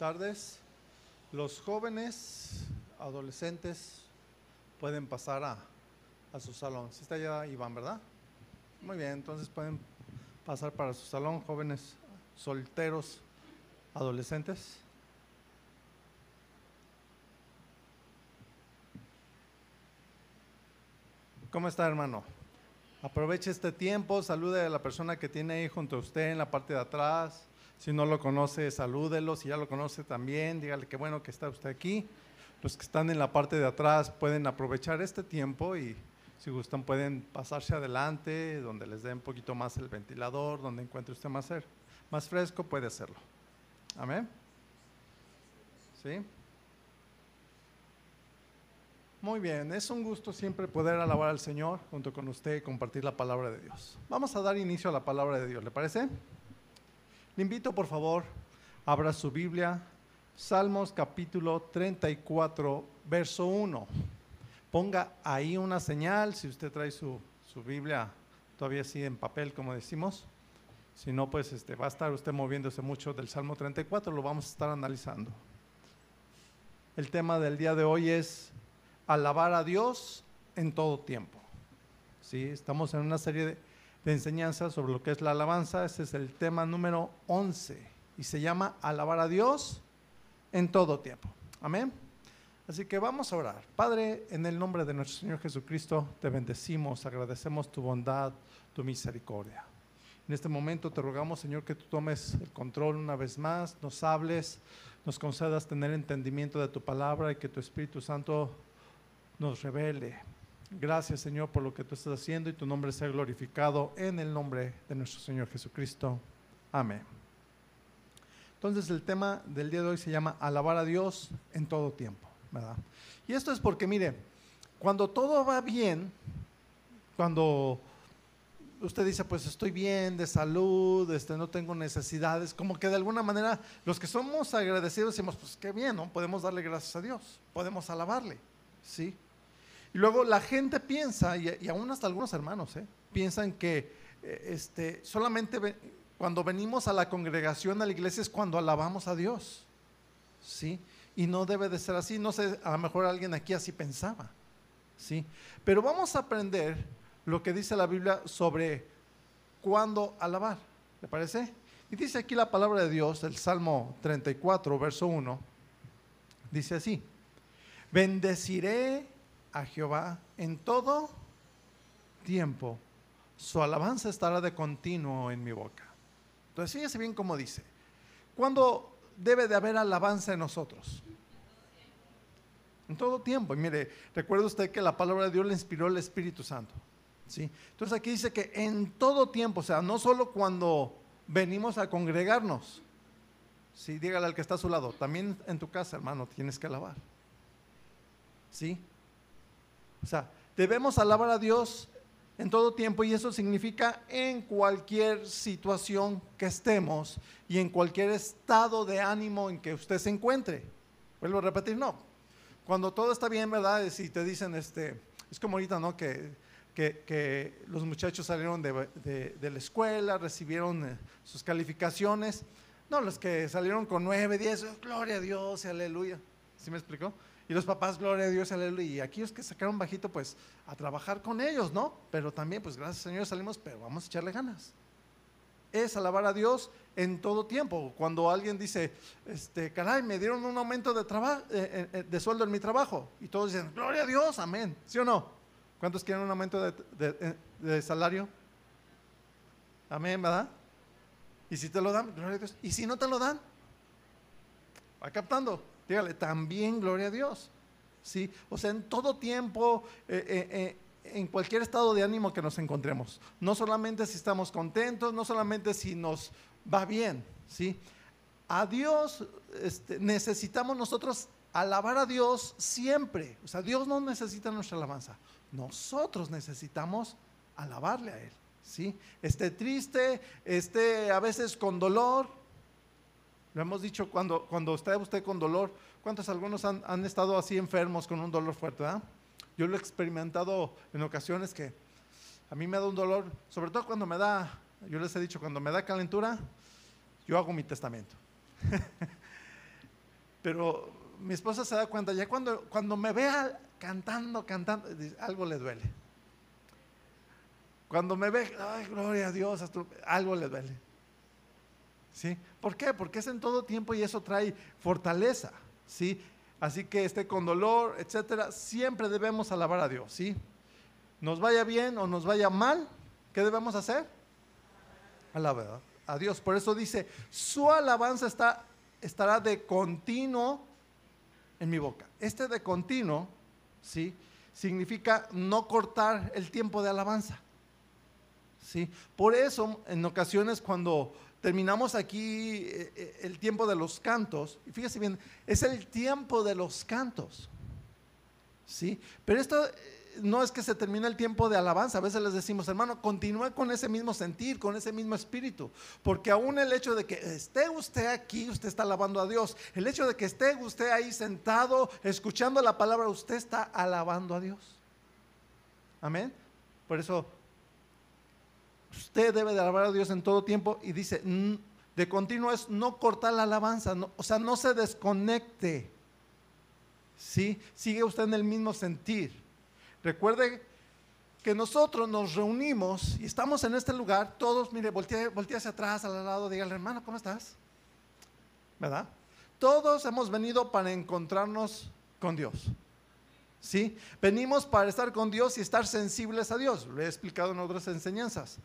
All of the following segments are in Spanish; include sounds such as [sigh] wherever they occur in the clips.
tardes. Los jóvenes, adolescentes, pueden pasar a, a su salón. Si está allá Iván, ¿verdad? Muy bien, entonces pueden pasar para su salón, jóvenes solteros, adolescentes. ¿Cómo está, hermano? Aproveche este tiempo, salude a la persona que tiene ahí junto a usted en la parte de atrás. Si no lo conoce, salúdelo. Si ya lo conoce también, dígale que bueno que está usted aquí. Los que están en la parte de atrás pueden aprovechar este tiempo y si gustan pueden pasarse adelante, donde les dé un poquito más el ventilador, donde encuentre usted más, más fresco, puede hacerlo. Amén. ¿Sí? Muy bien, es un gusto siempre poder alabar al Señor junto con usted y compartir la palabra de Dios. Vamos a dar inicio a la palabra de Dios, ¿le parece? Le invito, por favor, abra su Biblia, Salmos capítulo 34, verso 1. Ponga ahí una señal, si usted trae su, su Biblia todavía así en papel, como decimos. Si no, pues este, va a estar usted moviéndose mucho del Salmo 34, lo vamos a estar analizando. El tema del día de hoy es alabar a Dios en todo tiempo. ¿Sí? Estamos en una serie de, de enseñanzas sobre lo que es la alabanza. Ese es el tema número 11 y se llama alabar a Dios en todo tiempo. Amén. Así que vamos a orar. Padre, en el nombre de nuestro Señor Jesucristo, te bendecimos, agradecemos tu bondad, tu misericordia. En este momento te rogamos, Señor, que tú tomes el control una vez más, nos hables, nos concedas tener entendimiento de tu palabra y que tu Espíritu Santo nos revele. Gracias Señor por lo que tú estás haciendo y tu nombre sea glorificado en el nombre de nuestro Señor Jesucristo. Amén. Entonces el tema del día de hoy se llama alabar a Dios en todo tiempo, ¿verdad? Y esto es porque mire, cuando todo va bien, cuando usted dice, pues estoy bien de salud, este, no tengo necesidades, como que de alguna manera los que somos agradecidos decimos, pues qué bien, ¿no? Podemos darle gracias a Dios, podemos alabarle, ¿sí? Y luego la gente piensa, y, aún hasta algunos hermanos, ¿eh? piensan que eh, este, solamente cuando venimos a la congregación, a la iglesia, es cuando alabamos a Dios. ¿Sí? Y no debe de ser así. No sé, a lo mejor alguien aquí así pensaba. ¿Sí? Pero vamos a aprender lo que dice la Biblia sobre cuándo alabar. ¿Le parece? Y dice aquí la palabra de Dios, el Salmo 34, verso 1. Dice así: Bendeciré a Jehová en todo tiempo. Su alabanza estará de continuo en mi boca. Entonces, fíjese bien cómo dice. ¿Cuándo debe de haber alabanza en nosotros? En todo tiempo. Y mire, recuerde usted que la palabra de Dios le inspiró el Espíritu Santo. ¿sí? Entonces aquí dice que en todo tiempo, o sea, no solo cuando venimos a congregarnos. Sí, dígale al que está a su lado, también en tu casa, hermano, tienes que alabar. ¿Sí? O sea, debemos alabar a Dios en todo tiempo y eso significa en cualquier situación que estemos y en cualquier estado de ánimo en que usted se encuentre. Vuelvo a repetir, no. Cuando todo está bien, ¿verdad? Si te dicen, este, es como ahorita, ¿no? Que, que, los muchachos salieron de, la escuela, recibieron eh, sus calificaciones. No, los que salieron con nueve, diez, gloria a Dios, aleluya. ¿Sí me explicó? Y los papás, gloria a Dios, aleluya. Y aquí es que sacaron bajito, pues a trabajar con ellos, ¿no? Pero también, pues gracias Señor salimos, pero vamos a echarle ganas. Es alabar a Dios en todo tiempo. Cuando alguien dice, este, caray, me dieron un aumento de, eh, eh, eh, de sueldo en mi trabajo. Y todos dicen, gloria a Dios, amén. ¿Sí o no? ¿Cuántos quieren un aumento de, de salario? Amén, ¿verdad? Y si te lo dan, gloria a Dios. Y si no te lo dan, va captando. Dígale, también gloria a Dios. ¿Sí? O sea, en todo tiempo, eh, eh, eh, en cualquier estado de ánimo que nos encontremos. No solamente si estamos contentos, no solamente si nos va bien. ¿sí? A Dios este, necesitamos nosotros alabar a Dios siempre. O sea, Dios no necesita nuestra alabanza. Nosotros necesitamos alabarle a Él. ¿sí? Esté triste, esté a veces con dolor, lo hemos dicho cuando, cuando está usted con dolor. ¿Cuántos algunos han, estado así enfermos con un dolor fuerte? Yo lo he experimentado en ocasiones que a mí me da un dolor, sobre todo cuando me da, yo les he dicho, cuando me da calentura, yo hago mi testamento. [laughs] pero mi esposa se da cuenta, ya cuando, cuando me vea cantando, cantando, algo le duele. Cuando me ve, ay, gloria a Dios, algo le duele. ¿Sí? ¿Por qué? Porque es en todo tiempo y eso trae fortaleza. ¿Sí? Así que esté con dolor, etcétera, siempre debemos alabar a Dios, ¿sí? Nos vaya bien o nos vaya mal, ¿qué debemos hacer? Alabar a Dios. Por eso dice, su alabanza está, estará de continuo en mi boca. Este de continuo, ¿sí? Significa no cortar el tiempo de alabanza. ¿Sí? Por eso, en ocasiones cuando terminamos aquí eh, eh, el tiempo de los cantos, y fíjese bien, es el tiempo de los cantos. ¿Sí? Pero esto no es que se termine el tiempo de alabanza, a veces les decimos, hermano, continúe con ese mismo sentir, con ese mismo espíritu, porque aún el hecho de que esté usted aquí, usted está alabando a Dios, el hecho de que esté usted ahí sentado, escuchando la palabra, usted está alabando a Dios. Amén. Por eso, usted debe de alabar a Dios en todo tiempo y dice, de continuo es no cortar la alabanza, o sea, no se desconecte. ¿Sí? Sigue usted en el mismo sentir. Recuerde que nosotros nos reunimos y estamos en este lugar, todos, mire, voltea, hacia atrás, al lado, dígale, hermano, ¿cómo estás? ¿Verdad? Todos hemos venido para encontrarnos con Dios. ¿Sí? Venimos para estar con Dios y estar sensibles a Dios. Lo he explicado en otras enseñanzas.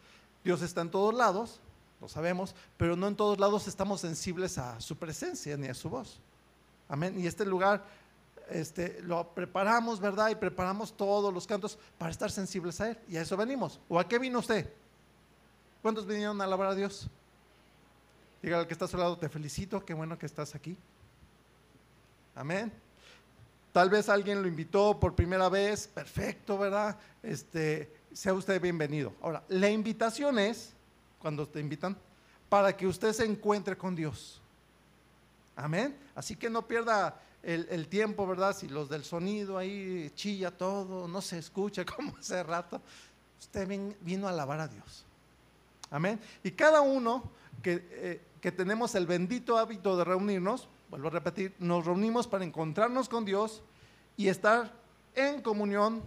Dios está en todos lados, lo sabemos, pero no en todos lados estamos sensibles a su presencia ni a su voz. Amén. Y este lugar este, lo preparamos, ¿verdad? Y preparamos todos los cantos para estar sensibles a Él. Y a eso venimos. ¿O a qué vino usted? ¿Cuántos vinieron a alabar a Dios? Diga al que está a su lado, te felicito, qué bueno que estás aquí. Amén. Tal vez alguien lo invitó por primera vez, perfecto, ¿verdad? Este, sea usted bienvenido. Ahora, la invitación es, cuando te invitan, para que usted se encuentre con Dios. Amén. Así que no pierda el, tiempo, ¿verdad? Si los del sonido ahí chilla todo, no se escucha [laughs] como hace rato, usted vino a alabar a Dios. Amén. Y cada uno que, eh, que tenemos el bendito hábito de reunirnos, vuelvo a repetir, nos reunimos para encontrarnos con Dios y estar en comunión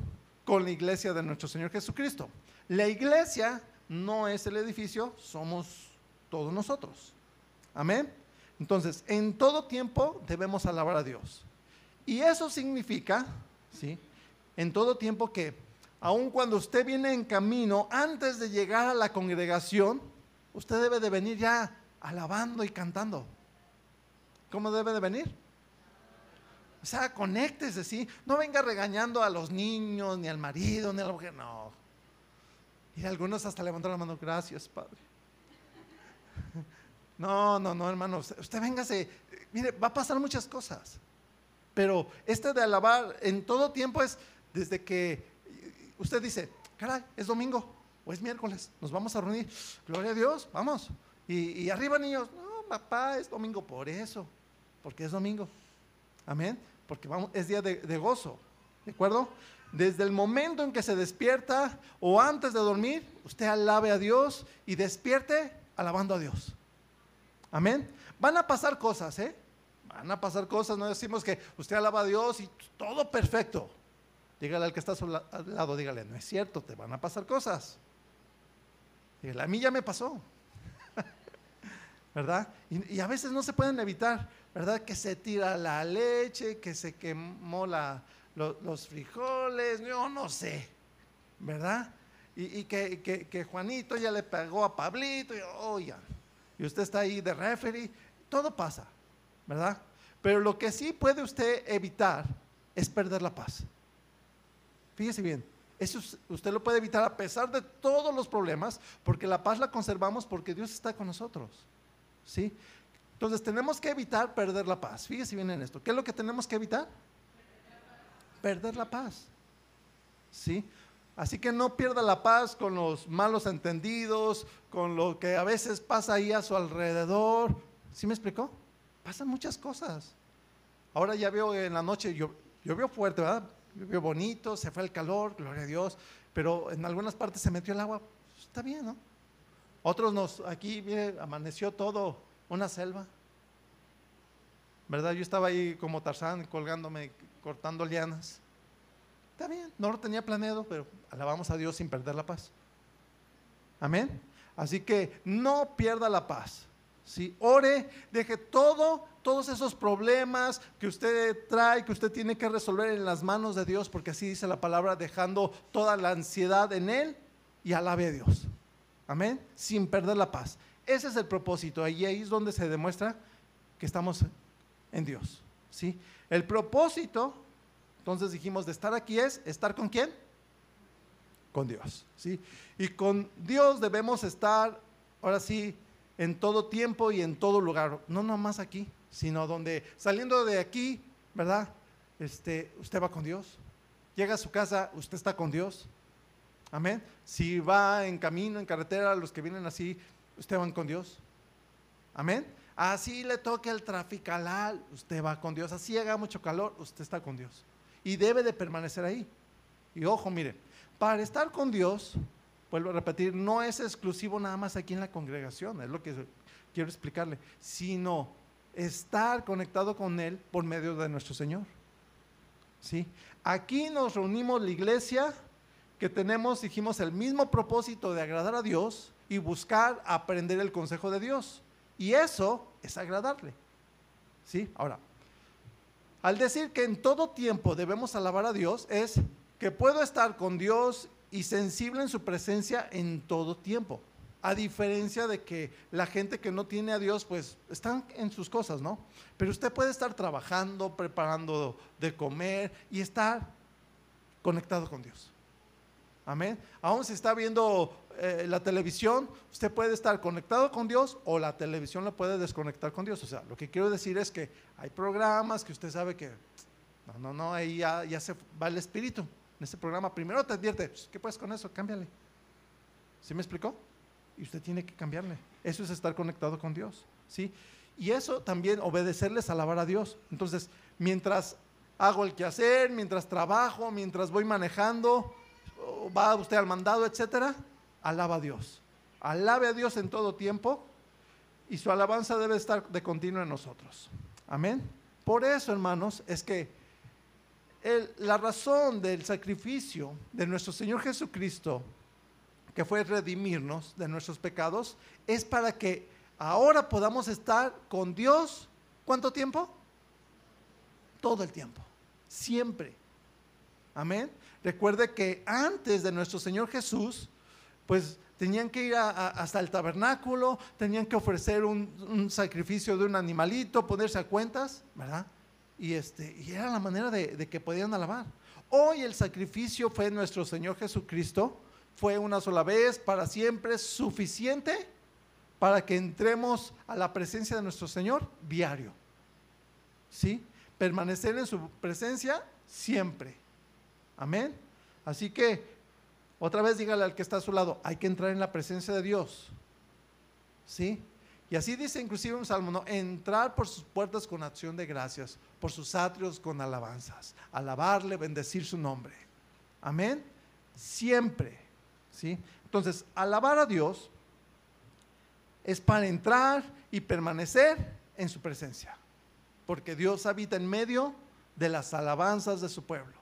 con la iglesia de nuestro Señor Jesucristo. La iglesia no es el edificio, somos todos nosotros. Amén. Entonces, en todo tiempo debemos alabar a Dios. Y eso significa, ¿sí? En todo tiempo que, aun cuando usted viene en camino, antes de llegar a la congregación, usted debe de venir ya alabando y cantando. ¿Cómo debe de venir? O sea, conéctese, ¿sí? No venga regañando a los niños, ni al marido, ni a la mujer, no. Y algunos hasta levantaron la mano, gracias, Padre. [laughs] No, no, no, hermano, usted, véngase. Mire, va a pasar muchas cosas. Pero este de alabar en todo tiempo es desde que usted dice, caray, es domingo o es miércoles, nos vamos a reunir. Gloria a Dios, vamos. Y, arriba, niños, no, papá, es domingo por eso, porque es domingo. Amén. Porque es día de, gozo. ¿De acuerdo? Desde el momento en que se despierta o antes de dormir, usted alabe a Dios y despierte alabando a Dios. Amén. Van a pasar cosas, ¿eh? Van a pasar cosas, no decimos que usted alaba a Dios y todo perfecto. Dígale al que está al lado, dígale, no es cierto, te van a pasar cosas. Dígale, a mí ya me pasó. [laughs] ¿Verdad? Y, a veces no se pueden evitar, ¿verdad? Que se tira la leche, que se quemó los frijoles, yo no sé, ¿verdad? Y, que, Juanito ya le pegó a Pablito, y, oh, y usted está ahí de referee, todo pasa, ¿verdad? Pero lo que sí puede usted evitar es perder la paz. Fíjese bien, eso usted lo puede evitar a pesar de todos los problemas, porque la paz la conservamos porque Dios está con nosotros. ¿Sí? Entonces tenemos que evitar perder la paz. Fíjese bien en esto. ¿Qué es lo que tenemos que evitar? Perder la paz. ¿Sí? Así que no pierda la paz con los malos entendidos, con lo que a veces pasa ahí a su alrededor. ¿Sí me explicó? Pasan muchas cosas. Ahora ya veo en la noche, yo, llovió fuerte, ¿verdad? Llovió bonito, se fue el calor, gloria a Dios, pero en algunas partes se metió el agua. Está bien, ¿no? Otros nos, aquí, mire, amaneció todo una selva. ¿verdad? Yo estaba ahí como Tarzán colgándome, cortando lianas. Está bien, no lo tenía planeado, pero alabamos a Dios sin perder la paz. Amén. Así que no pierda la paz. ¿sí? Ore, deje todo, todos esos problemas que usted trae, que usted tiene que resolver en las manos de Dios, porque así dice la palabra, dejando toda la ansiedad en Él y alabe a Dios. Amén. Sin perder la paz. Ese es el propósito. Ahí es donde se demuestra que estamos en Dios. ¿sí? El propósito, entonces dijimos, de estar aquí es estar con quién? Con Dios. ¿sí? Y con Dios debemos estar, ahora sí, en todo tiempo y en todo lugar. No nomás aquí, sino donde saliendo de aquí, ¿verdad? Este, usted va con Dios. Llega a su casa, usted está con Dios. Amén. Si va en camino, en carretera, los que vienen así, usted van con Dios. Amén. Así le toque el traficalal, usted va con Dios. Así haga mucho calor, usted está con Dios. Y debe de permanecer ahí. Y ojo, mire, para estar con Dios, vuelvo a repetir, no es exclusivo nada más aquí en la congregación, es lo que quiero explicarle, sino estar conectado con Él por medio de nuestro Señor. ¿Sí? Aquí nos reunimos la iglesia que tenemos, dijimos, el mismo propósito de agradar a Dios y buscar aprender el consejo de Dios. Y eso es agradarle. ¿Sí? Ahora, al decir que en todo tiempo debemos alabar a Dios, es que puedo estar con Dios y sensible en su presencia en todo tiempo. A diferencia de que la gente que no tiene a Dios, pues están en sus cosas, ¿no? Pero usted puede estar trabajando, preparando de comer y estar conectado con Dios. Amén. Aún si está viendo eh, la televisión, usted puede estar conectado con Dios o la televisión lo puede desconectar con Dios. O sea, lo que quiero decir es que hay programas que usted sabe que, no, no, no, ahí ya, ya se va el espíritu. En ese programa primero te advierte, pues, ¿qué puedes con eso? Cámbiale. ¿Sí me explicó? Y usted tiene que cambiarle. Eso es estar conectado con Dios. ¿sí? Y eso también obedecerles, alabar a Dios. Entonces, mientras hago el quehacer, mientras trabajo, mientras voy manejando, va usted al mandado, etcétera, alaba a Dios. Alabe a Dios en todo tiempo y su alabanza debe estar de continuo en nosotros. Amén. Por eso, hermanos, es que la razón del sacrificio de nuestro Señor Jesucristo, que fue redimirnos de nuestros pecados, es para que ahora podamos estar con Dios. ¿Cuánto tiempo? Todo el tiempo. Siempre. Amén. Recuerde que antes de nuestro Señor Jesús, pues tenían que ir hasta el tabernáculo, tenían que ofrecer un, sacrificio de un animalito, ponerse a cuentas, ¿verdad? Y, este, y era la manera de, de que podían alabar. Hoy el sacrificio fue nuestro Señor Jesucristo, fue una sola vez, para siempre, suficiente para que entremos a la presencia de nuestro Señor diario. ¿Sí? Permanecer en su presencia siempre. Amén. Así que, otra vez dígale al que está a su lado, hay que entrar en la presencia de Dios. ¿Sí? Y así dice inclusive un salmo, ¿no? Entrar por sus puertas con acción de gracias, por sus atrios con alabanzas, alabarle, bendecir su nombre. Amén. Siempre. ¿Sí? Entonces, alabar a Dios es para entrar y permanecer en su presencia, porque Dios habita en medio de las alabanzas de su pueblo.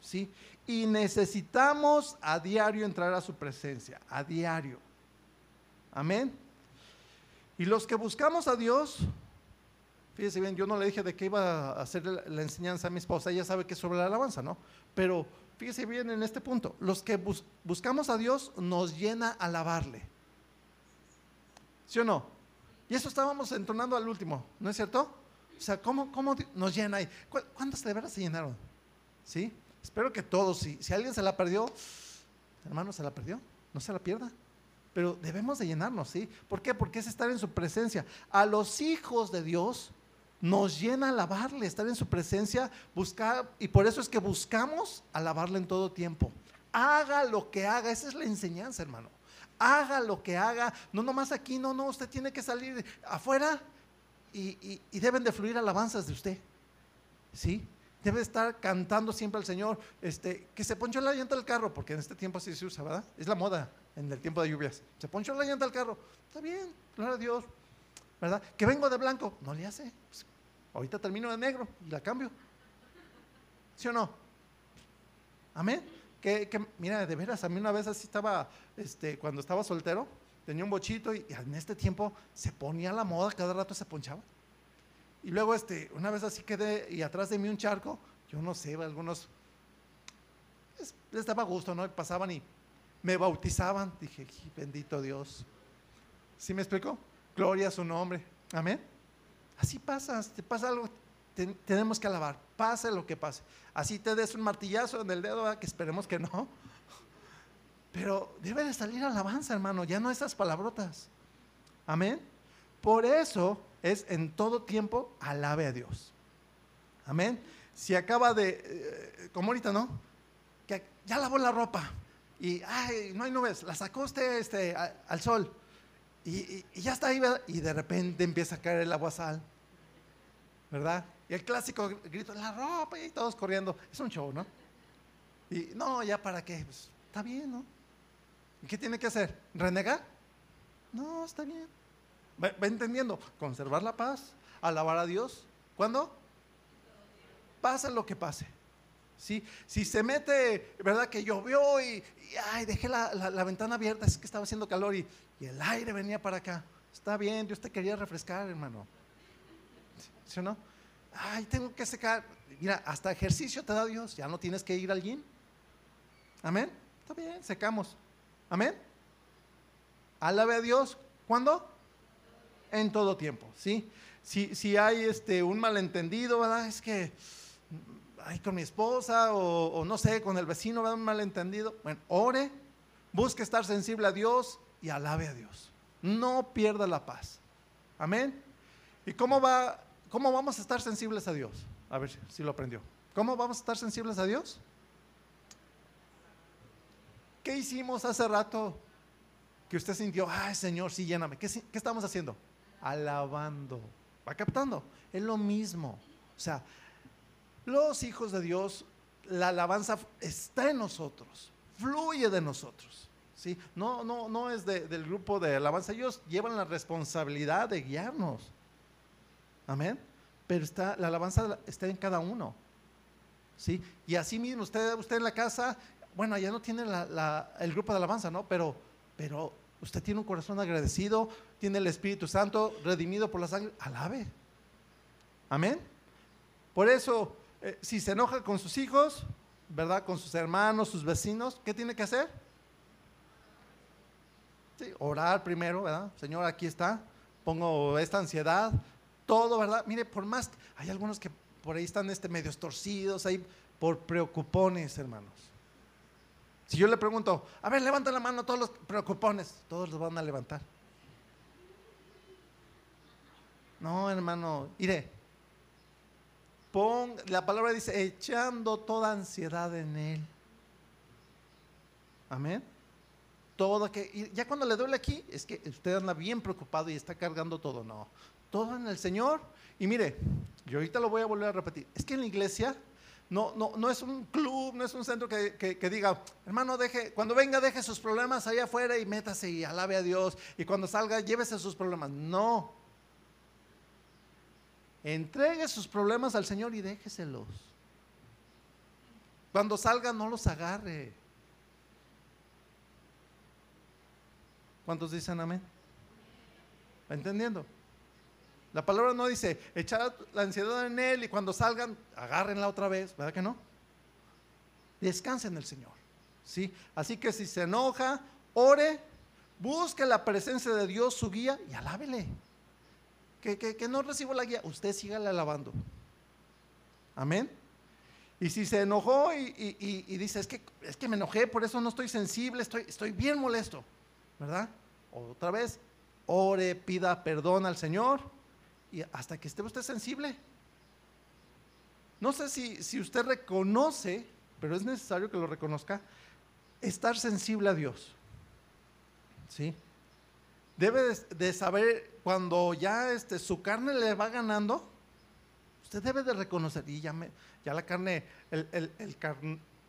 ¿Sí? Y necesitamos a diario entrar a su presencia, a diario. Amén. Y los que buscamos a Dios, fíjese bien, yo no le dije de qué iba a hacer la enseñanza a mi esposa, ella sabe que es sobre la alabanza, ¿no? Pero fíjese bien en este punto, los que buscamos a Dios nos llena alabarle. ¿Sí o no? Y eso estábamos entonando al último, ¿no es cierto? O sea, ¿cómo, cómo nos llena ahí? ¿Cuántos de veras se llenaron? ¿Sí? Espero que todos, si, alguien se la perdió, hermano, se la perdió, no se la pierda. Pero debemos de llenarnos, ¿sí? ¿Por qué? Porque es estar en su presencia. A los hijos de Dios nos llena alabarle, estar en su presencia, buscar, y por eso es que buscamos alabarle en todo tiempo. Haga lo que haga, esa es la enseñanza, hermano. Haga lo que haga, no nomás aquí, no, no, usted tiene que salir afuera y, y deben de fluir alabanzas de usted, ¿sí? Debe estar cantando siempre al Señor, este, que se ponchó la llanta del carro, porque en este tiempo así se usa, ¿verdad? Es la moda en el tiempo de lluvias. Se ponchó la llanta del carro, está bien, gloria a Dios, ¿verdad? Que vengo de blanco, no le hace. Pues, Ahorita termino de negro y la cambio. ¿Sí o no? Amén. Que, que, mira, de veras, a mí una vez así estaba, este, cuando estaba soltero, tenía un bochito y, en este tiempo se ponía la moda, cada rato se ponchaba. Y luego, este, una vez así quedé y atrás de mí un charco, yo no sé, algunos les, daba gusto, ¿no? pasaban y me bautizaban. Dije, bendito Dios. ¿Sí me explico? Gloria a su nombre. Amén. Así pasa, te pasa algo, tenemos que alabar, pase lo que pase. Así te des un martillazo en el dedo, que esperemos que no. Pero debe de salir alabanza, hermano, ya no esas palabrotas. Amén. Por eso es en todo tiempo alabe a Dios. Amén. Si acaba de, eh, como ahorita, ¿no? Que ya lavó la ropa y, ay, no hay nubes, la sacó usted este, al sol y, ya está ahí, y de repente empieza a caer el aguasal, ¿verdad? Y el clásico grito, la ropa y todos corriendo, es un show, ¿no? Y no, ya para qué, pues, está bien, ¿no? ¿Y qué tiene que hacer? ¿Renegar? No, está bien. ¿Va, entendiendo? Conservar la paz, alabar a Dios. ¿Cuándo? Pase lo que pase. ¿Sí? Si se mete, ¿verdad? Que llovió y, ay, dejé la, la, ventana abierta, es que estaba haciendo calor y, y, el aire venía para acá. Está bien, Dios te quería refrescar, hermano. ¿Sí o no? Ay, tengo que secar. Mira, hasta ejercicio te da Dios, ya no tienes que ir al gym. Amén. Está bien, secamos. Amén. Alabe a Dios. ¿Cuándo? En todo tiempo, ¿sí? Si, si hay este, un malentendido. Es que hay con mi esposa o, no sé, con el vecino, ¿verdad? Un malentendido. Bueno, ore, busque estar sensible a Dios y alabe a Dios. No pierda la paz. Amén. ¿Y cómo va? ¿Cómo vamos a estar sensibles a Dios? A ver si lo aprendió. ¿Cómo vamos a estar sensibles a Dios? ¿Qué hicimos hace rato que usted sintió, ay Señor, sí, lléname? ¿Qué, ¿Qué, estamos haciendo? Alabando. ¿Va captando? Es lo mismo. O sea, los hijos de Dios, la alabanza está en nosotros, fluye de nosotros. ¿sí? No, no, no es del grupo de alabanza, ellos llevan la responsabilidad de guiarnos. Amén. Pero está, la alabanza está en cada uno. ¿sí? Y así mismo, usted, usted en la casa bueno, ya no tiene el grupo de alabanza, ¿no? Pero, pero usted tiene un corazón agradecido, tiene el Espíritu Santo redimido por la sangre, alabe. Amén. Por eso, eh, si se enoja con sus hijos, ¿verdad? Con sus hermanos, sus vecinos, ¿qué tiene que hacer? Sí, orar primero, ¿verdad? Señor, aquí está, pongo esta ansiedad, todo, ¿verdad? Mire, por más, hay algunos que por ahí están este, medios torcidos, ahí por preocupones, hermanos. Si yo le pregunto, a ver, levanta la mano todos los preocupones, todos los van a levantar. No, hermano, iré. Pon, la palabra dice, echando toda ansiedad en él. Amén. Todo que, ya cuando le duele aquí, es que usted anda bien preocupado y está cargando todo. No, todo en el Señor. Y mire, yo ahorita lo voy a volver a repetir. Es que en la iglesia no, no, no es un club, no es un centro que, diga, hermano, deje, cuando venga deje sus problemas allá afuera y métase y alabe a Dios. Y cuando salga, llévese sus problemas. No. Entregue sus problemas al Señor y déjeselos. Cuando salga, no los agarre. ¿Cuántos dicen amén? ¿Entendiendo? La palabra no dice echar la ansiedad en él y cuando salgan, agárrenla otra vez, ¿verdad que no? Descansen en el Señor. ¿sí? Así que si se enoja, ore, busque la presencia de Dios, su guía, y alábele. Que, que, no recibo la guía, usted sígale alabando. Amén. Y si se enojó y, dice, es que, es que me enojé, por eso no estoy sensible, estoy, estoy bien molesto, ¿verdad? Otra vez, ore, pida perdón al Señor y hasta que esté usted sensible. No sé si, si usted reconoce, pero es necesario que lo reconozca, estar sensible a Dios. ¿Sí? Debe de, saber cuando ya este, su carne le va ganando, usted debe de reconocer, y ya, me, ya la carne, el, el,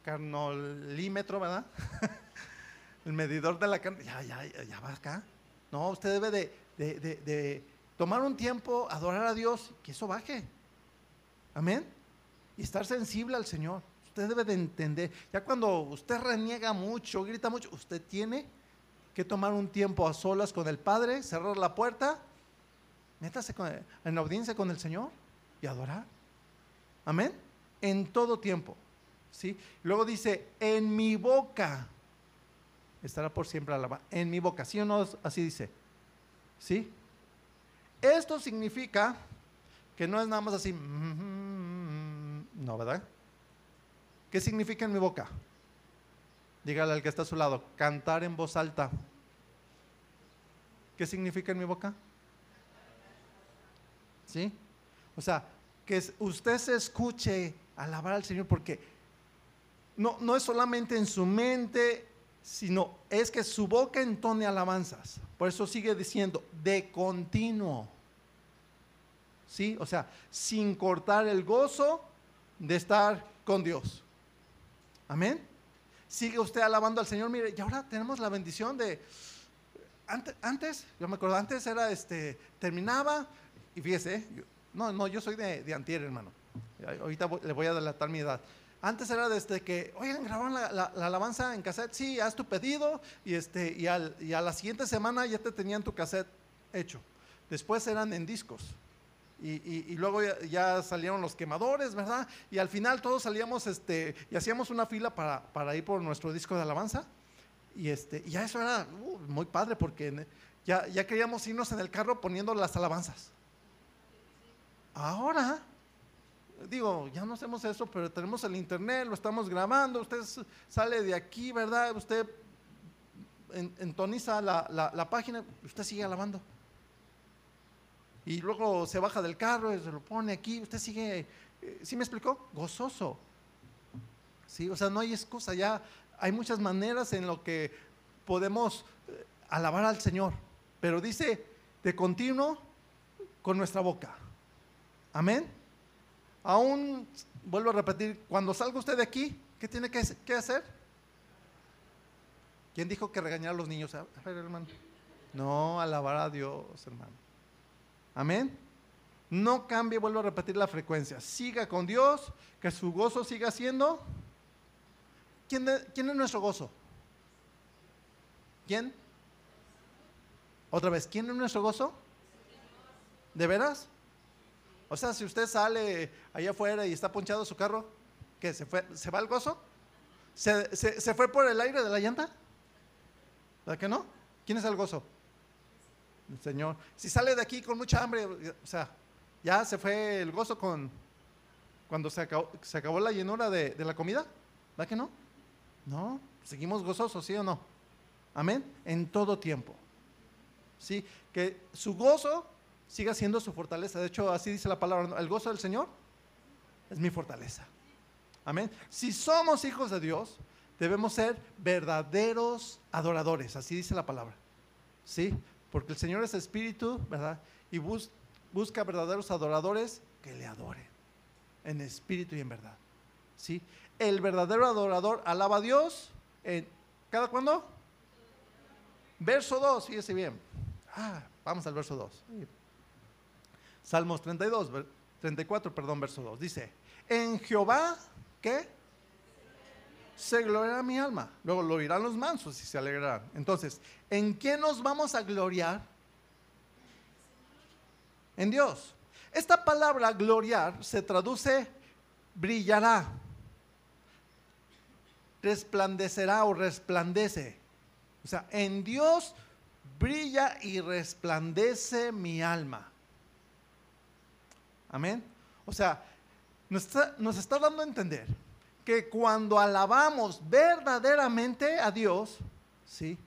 carnolímetro, ¿verdad? [laughs] el medidor de la carne, ya, ya, ya va acá. No, usted debe de, de tomar un tiempo, adorar a Dios, que eso baje. Amén. Y estar sensible al Señor. Usted debe de entender. Ya cuando usted reniega mucho, grita mucho, usted tiene que tomar un tiempo a solas con el Padre, cerrar la puerta, métase en audiencia con el Señor y adorar. Amén. En todo tiempo. ¿sí? Luego dice, en mi boca estará por siempre alabado. En mi boca, ¿sí o no? Así dice. ¿Sí? Esto significa que no es nada más así, mm-hmm", no, ¿verdad? ¿Qué significa en mi boca? Dígale al que está a su lado, cantar en voz alta. ¿Qué significa en mi boca? ¿Sí? O sea, que usted se escuche alabar al Señor porque no, no es solamente en su mente, sino es que su boca entone alabanzas. Por eso sigue diciendo, de continuo. ¿Sí? O sea, sin cortar el gozo de estar con Dios. Amén. Sigue usted alabando al Señor. Mire, y ahora tenemos la bendición de. Antes, yo me acuerdo, antes era este, terminaba, y fíjese, no, no, yo soy de, de antier, hermano. Ahorita le voy a delatar mi edad. Antes era desde que, oigan, grabaron la, alabanza en cassette, sí, haz tu pedido y, este, y, al, y a la siguiente semana ya te tenían tu cassette hecho. Después eran en discos. Y, luego ya, salieron los quemadores, ¿verdad? Y al final todos salíamos este, y hacíamos una fila para, ir por nuestro disco de alabanza. Y, este, ya eso era uh, muy padre porque ya, ya queríamos irnos en el carro poniendo las alabanzas. Ahora digo, ya no hacemos eso, pero tenemos el internet, lo estamos grabando, usted sale de aquí, ¿verdad? Usted entoniza la, la, página, usted sigue alabando. Y luego se baja del carro y se lo pone aquí, usted sigue, eh, ¿sí me explicó? Gozoso. ¿Sí? O sea, no hay excusa, ya hay muchas maneras en lo que podemos eh, alabar al Señor, pero dice de continuo con nuestra boca. Amén. Aún, vuelvo a repetir, cuando salga usted de aquí, ¿qué tiene que, hacer? ¿Quién dijo que regañar a los niños? A ver, hermano. No, alabar a Dios, hermano. Amén. No cambie, vuelvo a repetir la frecuencia. Siga con Dios, que su gozo siga siendo. ¿Quién, ¿Quién es nuestro gozo? ¿Quién? Otra vez, ¿quién es nuestro gozo? ¿De veras? O sea, si usted sale allá afuera y está ponchado su carro, ¿qué? ¿Se, fue, ¿se va al gozo? ¿Se, fue por el aire de la llanta? ¿Verdad que no? ¿Quién es el gozo? El Señor. Si sale de aquí con mucha hambre, o sea, ya se fue el gozo con cuando se acabó, se acabó la llenura de, de la comida. ¿Verdad que no? No, seguimos gozosos, ¿sí o no? Amén. En todo tiempo. Sí, que su gozo siga siendo su fortaleza. De hecho, así dice la palabra, el gozo del Señor es mi fortaleza. Amén. Si somos hijos de Dios, debemos ser verdaderos adoradores, así dice la palabra. ¿Sí? Porque el Señor es espíritu, ¿verdad? Y busca verdaderos adoradores que le adoren en espíritu y en verdad. ¿Sí? El verdadero adorador alaba a Dios en cada cuándo? Verso 2, fíjese bien. Ah, vamos al verso 2. Salmos 32, 34, perdón, verso 2. Dice, en Jehová, ¿qué? Se gloriará mi alma. Luego lo oirán los mansos y se alegrarán. Entonces, ¿en quién nos vamos a gloriar? En Dios. Esta palabra gloriar se traduce brillará, resplandecerá o resplandece. O sea, en Dios brilla y resplandece mi alma. Amén. O sea, nos está, dando a entender que cuando alabamos verdaderamente a Dios, ¿sí?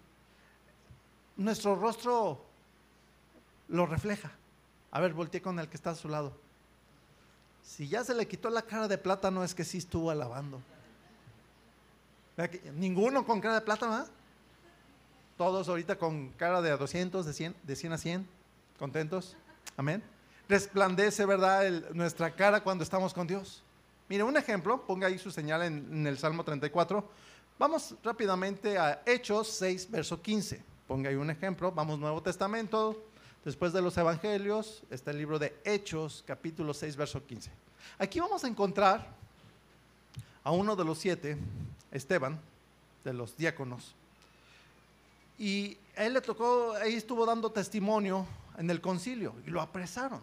nuestro rostro lo refleja. A ver, volteé con el que está a su lado. Si ya se le quitó la cara de plátano, es que sí estuvo alabando. Ninguno con cara de plátano, ¿eh? Todos ahorita con cara de 200, de 100, de 100 a 100, contentos. Amén resplandece, ¿verdad?, nuestra cara cuando estamos con Dios. Mire, un ejemplo, ponga ahí su señal en, el Salmo 34. Vamos rápidamente a Hechos 6, verso 15. Ponga ahí un ejemplo. Vamos, Nuevo Testamento, Después de los evangelios está el libro de Hechos, capítulo 6, verso 15. Aquí vamos a encontrar a uno de los siete, Esteban, de los diáconos. Y él le tocó, ahí estuvo dando testimonio en el concilio y lo apresaron.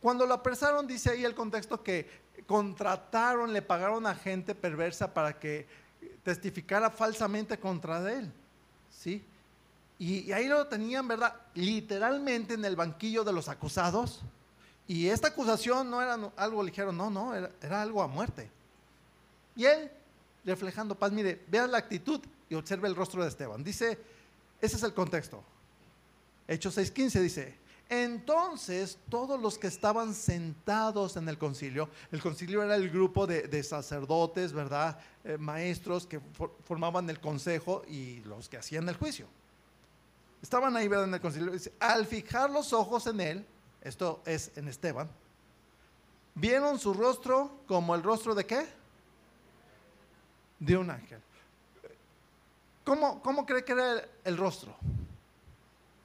Cuando lo apresaron, dice ahí el contexto que contrataron, le pagaron a gente perversa para que testificara falsamente contra él. ¿Sí? Y, ahí lo tenían, ¿verdad? Literalmente en el banquillo de los acusados. Y esta acusación no era algo ligero, no, no, era, algo a muerte. Y él, reflejando paz, mire, vea la actitud y observe el rostro de Esteban. Dice, ese es el contexto. Hechos 6:15 dice, entonces todos los que estaban sentados en el concilio, el concilio era el grupo de, sacerdotes, ¿verdad? Eh, maestros que formaban el consejo y los que hacían el juicio. Estaban ahí, ¿verdad? En el concilio. Al fijar los ojos en él, esto es en Esteban, vieron su rostro como el rostro de qué? De un ángel. ¿Cómo, cómo cree que era el, rostro?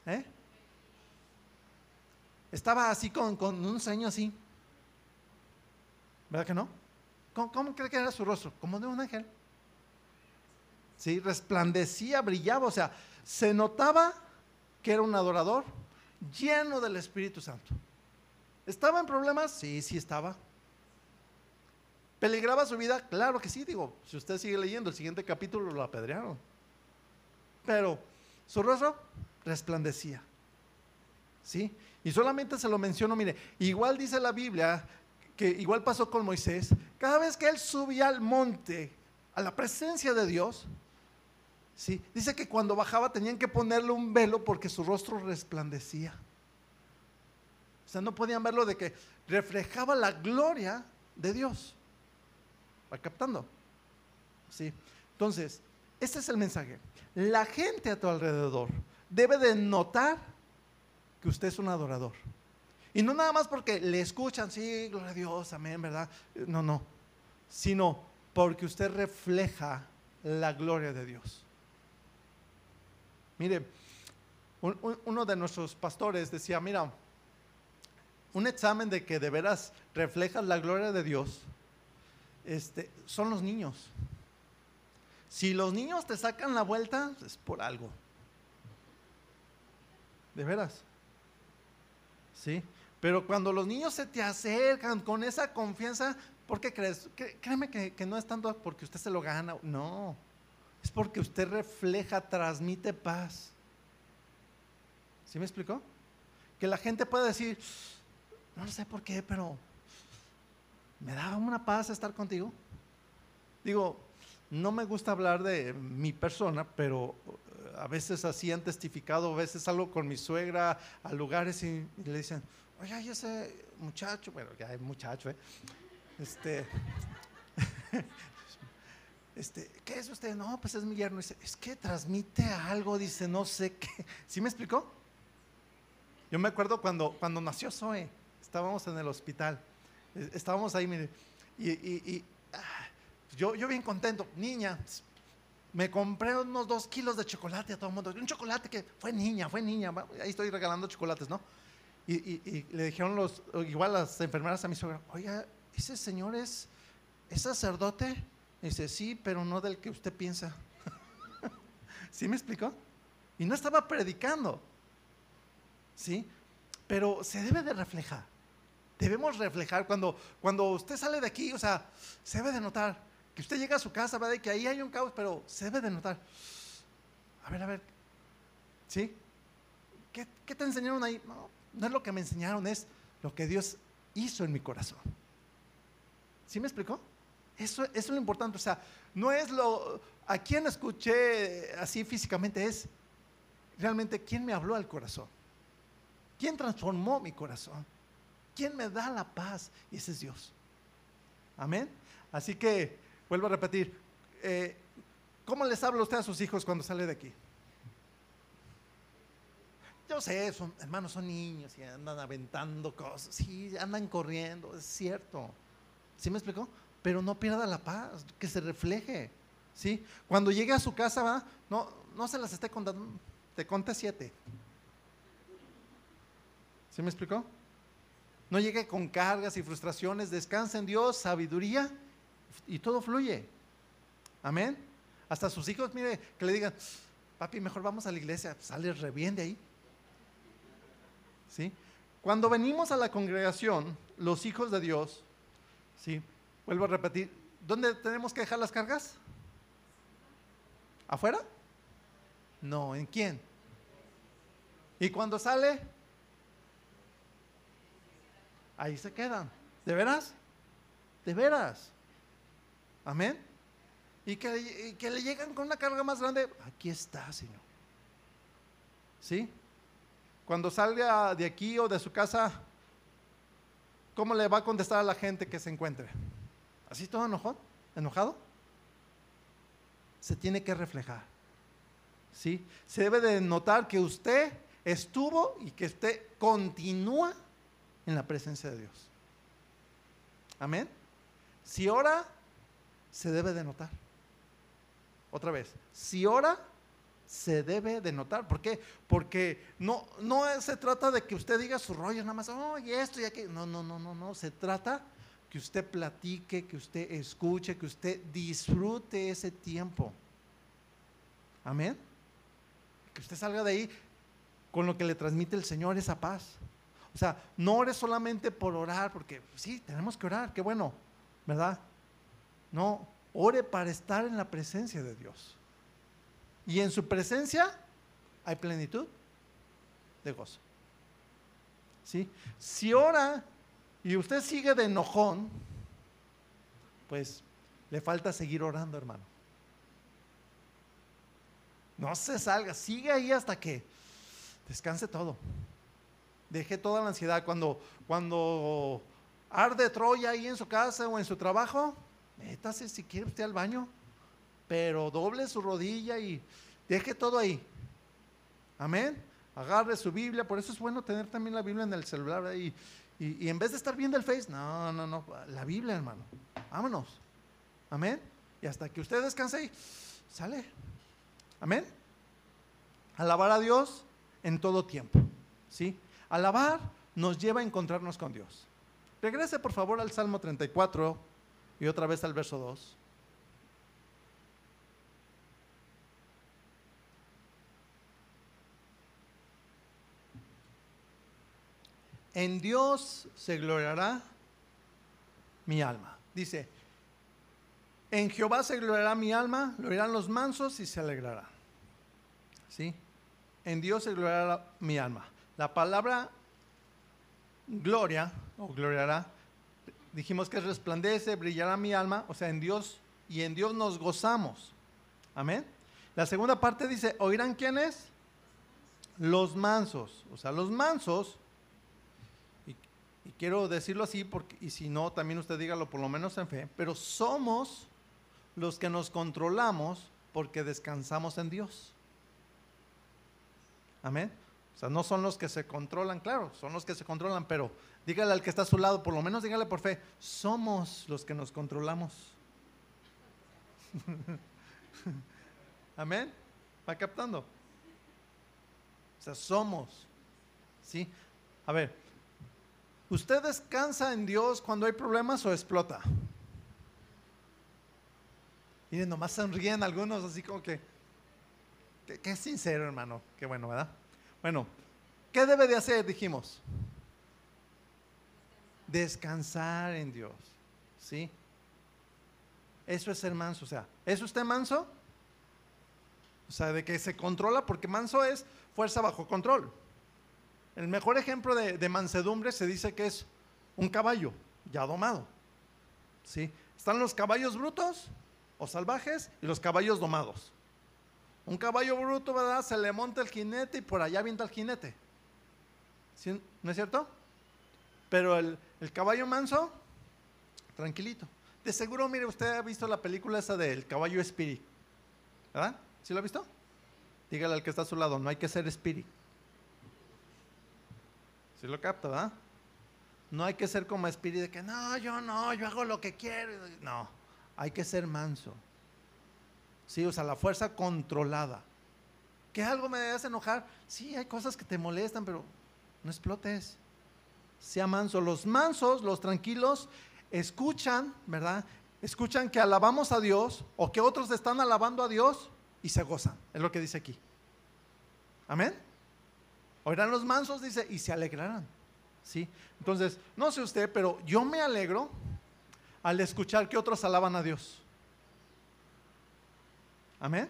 ¿Eh? Estaba así con, un ceño así. ¿Verdad que no? ¿Cómo, cree que era su rostro? Como de un ángel. Sí, resplandecía, brillaba, o sea, se notaba que era un adorador lleno del Espíritu Santo. ¿Estaba en problemas? Sí, sí estaba. ¿Peligraba su vida? Claro que sí, digo, si usted sigue leyendo, el siguiente capítulo lo apedrearon pero su rostro resplandecía. ¿Sí? Y solamente se lo menciono, mire, igual dice la Biblia que igual pasó con Moisés, cada vez que él subía al monte, a la presencia de Dios, ¿sí? dice que cuando bajaba tenían que ponerle un velo porque su rostro resplandecía. O sea, no podían verlo de que reflejaba la gloria de Dios. ¿Va captando? ¿Sí? Entonces, este es el mensaje la gente a tu alrededor debe de notar que usted es un adorador. Y no nada más porque le escuchan, sí, gloria a Dios, amén, ¿verdad? No, no. Sino porque usted refleja la gloria de Dios. Mire, uno de nuestros pastores decía, mira, un examen de que de veras reflejas la gloria de Dios este, son los niños. Si los niños te sacan la vuelta, es por algo. De veras. ¿Sí? Pero cuando los niños se te acercan con esa confianza, ¿por qué crees? Créeme que, no es tanto porque usted se lo gana, no. Es porque usted refleja, transmite paz. ¿Sí me explicó? Que la gente puede decir, no sé por qué, pero me da una paz estar contigo. Digo, no me gusta hablar de mi persona, pero eh, a veces así han testificado, a veces salgo con mi suegra a lugares y, le dicen, oye, y ese muchacho, bueno, ya es muchacho, ¿eh? Este, [laughs] este, ¿qué es usted? No, pues es mi yerno. Dice, es que transmite algo, dice, no sé qué. [laughs] ¿Sí me explicó? Yo me acuerdo cuando, cuando nació Zoe, estábamos en el hospital, eh, estábamos ahí, mire, y, y yo, yo bien contento, niña, me compré unos dos kilos de chocolate a todo el mundo. Un chocolate que fue niña, fue niña. Ahí estoy regalando chocolates, ¿no? Y, le dijeron los, igual las enfermeras a mi suegra, oiga, ese señor es, es sacerdote. dice, sí, pero no del que usted piensa. [laughs] ¿Sí me explicó? Y no estaba predicando. ¿Sí? Pero se debe de reflejar. Debemos reflejar cuando, cuando usted sale de aquí, o sea, se debe de notar que usted llega a su casa, ¿verdad? Y que ahí hay un caos, pero se debe de notar. A ver, a ver. ¿Sí? ¿Qué, te enseñaron ahí? No, no es lo que me enseñaron, es lo que Dios hizo en mi corazón. ¿Sí me explicó? Eso, eso es lo importante. O sea, no es lo. A quién escuché así físicamente, es realmente quién me habló al corazón. ¿Quién transformó mi corazón? ¿Quién me da la paz? Y ese es Dios. Amén. Así que Vuelvo a repetir, eh, ¿cómo les habla usted a sus hijos cuando sale de aquí? Yo sé, son, hermanos, son niños y andan aventando cosas, sí, andan corriendo, es cierto. ¿Sí me explicó? Pero no pierda la paz, que se refleje. ¿sí? Cuando llegue a su casa, ¿va? No, no se las esté contando, te conté siete. ¿Sí me explicó? No llegue con cargas y frustraciones, descansa en Dios, sabiduría y todo fluye. Amén. Hasta sus hijos, mire, que le digan, papi, mejor vamos a la iglesia, sale re bien de ahí. ¿Sí? Cuando venimos a la congregación, los hijos de Dios, ¿sí? Vuelvo a repetir, ¿dónde tenemos que dejar las cargas? ¿Afuera? No, ¿en quién? Y cuando sale, ahí se quedan. ¿De veras? ¿De veras? Amén. Y que, que, le llegan con una carga más grande, aquí está, Señor. ¿Sí? Cuando salga de aquí o de su casa, ¿cómo le va a contestar a la gente que se encuentre? ¿Así todo enojado? ¿Enojado? Se tiene que reflejar. ¿Sí? Se debe de notar que usted estuvo y que usted continúa en la presencia de Dios. Amén. Si ora, se debe de notar. Otra vez, si ora, se debe de notar. ¿Por qué? Porque no, no se trata de que usted diga su rollo nada más, oh, y esto y aquello. No, no, no, no, no. Se trata que usted platique, que usted escuche, que usted disfrute ese tiempo. Amén. Que usted salga de ahí con lo que le transmite el Señor esa paz. O sea, no ore solamente por orar, porque sí, tenemos que orar, qué bueno, ¿verdad? No, ore para estar en la presencia de Dios. Y en su presencia hay plenitud de gozo. ¿Sí? Si ora y usted sigue de enojón, pues le falta seguir orando, hermano. No se salga, sigue ahí hasta que descanse todo. Deje toda la ansiedad. Cuando, cuando arde Troya ahí en su casa o en su trabajo, métase si quiere usted al baño, pero doble su rodilla y deje todo ahí. Amén. Agarre su Biblia, por eso es bueno tener también la Biblia en el celular. Y, y, en vez de estar viendo el Face, no, no, no, la Biblia, hermano. Vámonos. Amén. Y hasta que usted descanse ahí, sale. Amén. Alabar a Dios en todo tiempo. ¿Sí? Alabar nos lleva a encontrarnos con Dios. Regrese por favor al Salmo 34 y otra vez al verso 2. En Dios se gloriará mi alma. Dice, en Jehová se gloriará mi alma, lo oirán los mansos y se alegrarán. ¿Sí? En Dios se gloriará mi alma. La palabra gloria o gloriará, dijimos que resplandece, brillará mi alma, o sea, en Dios y en Dios nos gozamos. Amén. La segunda parte dice, ¿oirán quiénes? Los mansos. O sea, los mansos, y, y, quiero decirlo así, porque, y si no, también usted dígalo por lo menos en fe, pero somos los que nos controlamos porque descansamos en Dios. Amén. O sea, no son los que se controlan, claro, son los que se controlan, pero dígale al que está a su lado, por lo menos dígale por fe, somos los que nos controlamos. [laughs] Amén. ¿Va captando? O sea, somos. ¿Sí? A ver, ¿usted descansa en Dios cuando hay problemas o explota? Miren, nomás sonríen algunos así como que, que, que sincero, hermano. Qué bueno, ¿verdad? Bueno, ¿qué debe de hacer? Dijimos. Descansar en Dios. ¿Sí? Eso es ser manso. O sea, ¿es usted manso? O sea, de que se controla, porque manso es fuerza bajo control. El mejor ejemplo de, de mansedumbre se dice que es un caballo ya domado. ¿Sí? Están los caballos brutos o salvajes y los caballos domados. Un caballo bruto, ¿verdad? Se le monta el jinete y por allá avienta el jinete. ¿No es cierto? Pero el, caballo manso, tranquilito. De seguro, mire, usted ha visto la película esa del caballo Spirit. ¿Verdad? ¿Sí lo ha visto? Dígale al que está a su lado, no hay que ser Spirit. ¿Sí lo capta, verdad? No hay que ser como Spirit de que no, yo no, yo hago lo que quiero. No, hay que ser manso. Sí, o sea, la fuerza controlada. ¿Que algo me hace enojar? Sí, hay cosas que te molestan, pero no explotes. sea manso. Los mansos, los tranquilos, escuchan, ¿verdad? Escuchan que alabamos a Dios o que otros están alabando a Dios y se gozan. Es lo que dice aquí. Amén. Oirán los mansos, dice, y se alegrarán. ¿Sí? Entonces, no sé usted, pero yo me alegro al escuchar que otros alaban a Dios. Amén.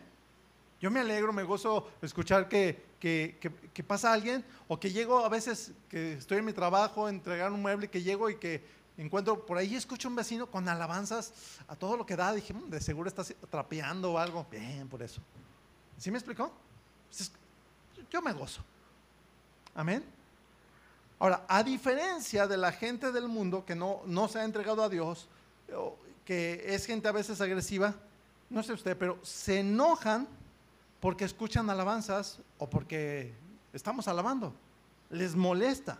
Yo me alegro, me gozo escuchar que, que, pasa alguien o que llego a veces que estoy en mi trabajo, entregar un mueble, que llego y que encuentro por ahí, escucho un vecino con alabanzas a todo lo que da. Dije, mm, de seguro está trapeando o algo. Bien, por eso. ¿Sí me explicó? Yo me gozo. Amén. Ahora, a diferencia de la gente del mundo que no, no se ha entregado a Dios, que es gente a veces agresiva, no sé usted, pero se enojan porque escuchan alabanzas o porque estamos alabando. Les molesta,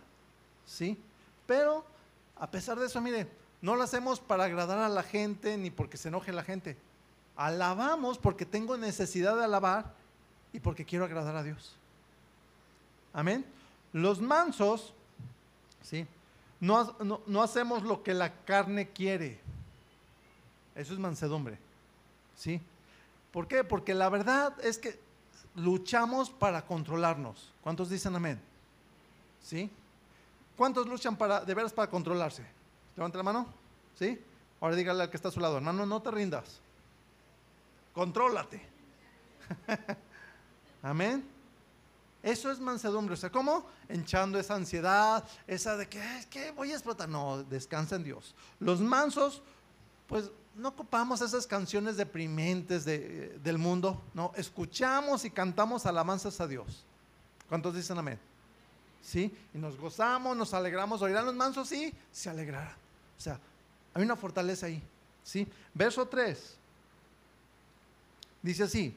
¿sí? Pero a pesar de eso, mire, no lo hacemos para agradar a la gente ni porque se enoje la gente. Alabamos porque tengo necesidad de alabar y porque quiero agradar a Dios. Amén. Los mansos, ¿sí? No, no, hacemos lo que la carne quiere. Eso es mansedumbre. ¿Sí? ¿Por qué? Porque la verdad es que luchamos para controlarnos. ¿Cuántos dicen amén? ¿Sí? ¿Cuántos luchan para, de veras para controlarse? Levante la mano. ¿Sí? Ahora dígale al que está a su lado, hermano, no te rindas. Contrólate. [laughs] amén. Eso es mansedumbre. O sea, ¿cómo? Enchando esa ansiedad, esa de que, es que voy a explotar. No, descansa en Dios. Los mansos, pues no ocupamos esas canciones deprimentes del mundo. No, escuchamos y cantamos alabanzas a Dios. ¿Cuántos dicen amén? ¿Sí? Y nos gozamos, nos alegramos. ¿Oirán los mansos? Sí, se alegrará. O sea, hay una fortaleza ahí. ¿Sí? Verso 3. Dice así: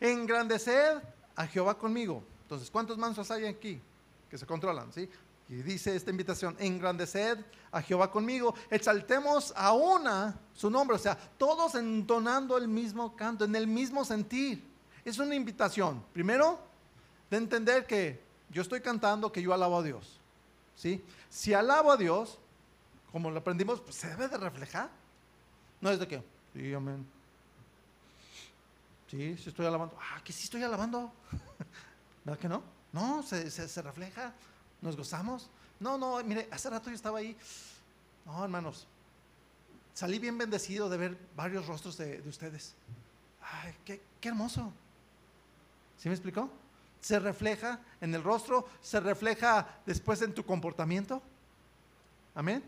Engrandecer a Jehová conmigo entonces, ¿cuántos mansos hay aquí que se controlan? ¿sí? Y dice esta invitación, engrandeced a Jehová conmigo, exaltemos a una su nombre, o sea, todos entonando el mismo canto, en el mismo sentir. Es una invitación, primero, de entender que yo estoy cantando, que yo alabo a Dios. ¿sí? Si alabo a Dios, como lo aprendimos, pues se debe de reflejar. No es de que, sí, amén. Sí, sí estoy alabando. Ah, que sí estoy alabando. [laughs] ¿Verdad que no? No, se, refleja, nos gozamos. No, no, mire, hace rato yo estaba ahí. No, hermanos, salí bien bendecido de ver varios rostros de, ustedes. Ay, qué, qué hermoso. ¿Sí me explicó? Se refleja en el rostro, se refleja después en tu comportamiento. Amén.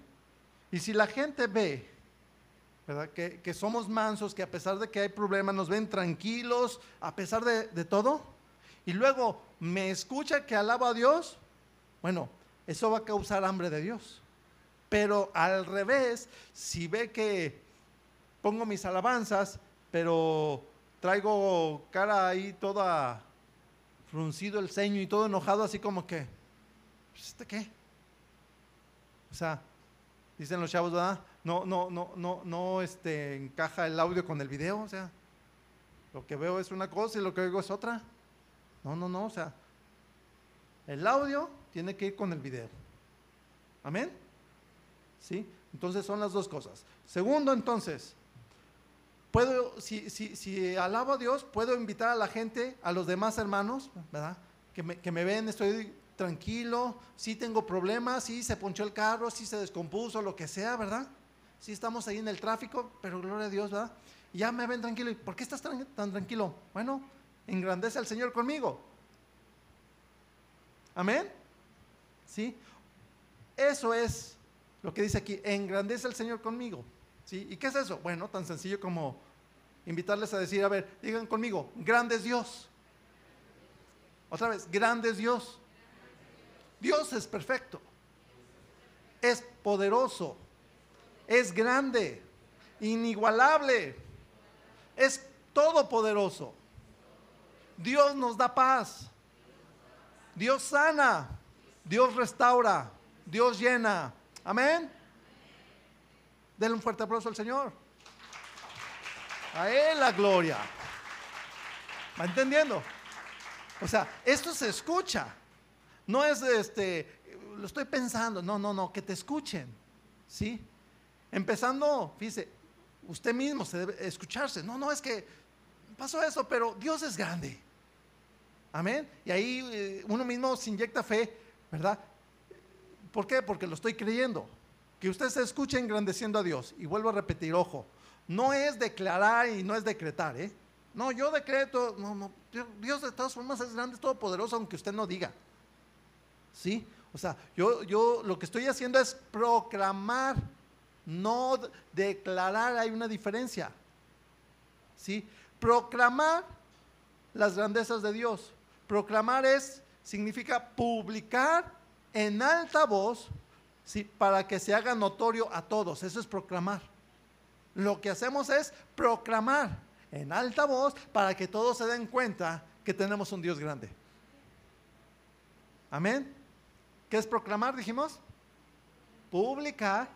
Y si la gente ve, ¿verdad? Que, que, somos mansos, que a pesar de que hay problemas nos ven tranquilos, a pesar de, de todo, y luego me escucha que alaba a Dios, bueno, eso va a causar hambre de Dios. Pero al revés, si ve que pongo mis alabanzas, pero traigo cara ahí toda fruncido el ceño y todo enojado, así como que, pues, ¿este qué? O sea, dicen los chavos, ¿verdad? No, no, no, no, no este, encaja el audio con el video, o sea, lo que veo es una cosa y lo que oigo es otra. No, no, no, o sea, el audio tiene que ir con el video. Amén. ¿Sí? Entonces son las dos cosas. Segundo, entonces, puedo, si, si, si alabo a Dios, puedo invitar a la gente, a los demás hermanos, ¿verdad? Que me, que me ven, estoy tranquilo, si tengo problemas, si se ponchó el carro, si se descompuso, lo que sea, ¿verdad? Si estamos ahí en el tráfico, pero gloria a Dios, ¿verdad? ya me ven tranquilo. ¿Por qué estás tan, tan tranquilo? Bueno, engrandece al Señor conmigo. Amén. ¿Sí? Eso es lo que dice aquí, engrandece al Señor conmigo. ¿Sí? ¿Y qué es eso? Bueno, tan sencillo como invitarles a decir, a ver, digan conmigo, grande es Dios. Otra vez, grande es Dios. Dios es perfecto. Es poderoso. Es grande. Inigualable. Es todopoderoso. Dios nos da paz. Dios sana. Dios restaura. Dios llena. Amén. Denle un fuerte aplauso al Señor. A Él la gloria. ¿Va entendiendo? O sea, esto se escucha. No es este, lo estoy pensando. No, no, no, que te escuchen. ¿Sí? Empezando, fíjese, usted mismo se debe escucharse. No, no, es que pasó eso, pero Dios es grande. Amén. Y ahí eh, uno mismo se inyecta fe, ¿verdad? ¿Por qué? Porque lo estoy creyendo. Que usted se escuche engrandeciendo a Dios. Y vuelvo a repetir, ojo, no es declarar y no es decretar, ¿eh? No, yo decreto, no, no, Dios de todas formas es grande, es todopoderoso, aunque usted no diga. ¿Sí? O sea, yo, yo lo que estoy haciendo es proclamar, no declarar, hay una diferencia. ¿Sí? Proclamar las grandezas de Dios. Proclamar es, significa publicar en alta voz, para que se haga notorio a todos. Eso es proclamar. Lo que hacemos es proclamar en alta voz para que todos se den cuenta que tenemos un Dios grande. Amén. ¿Qué es proclamar? Dijimos. Publicar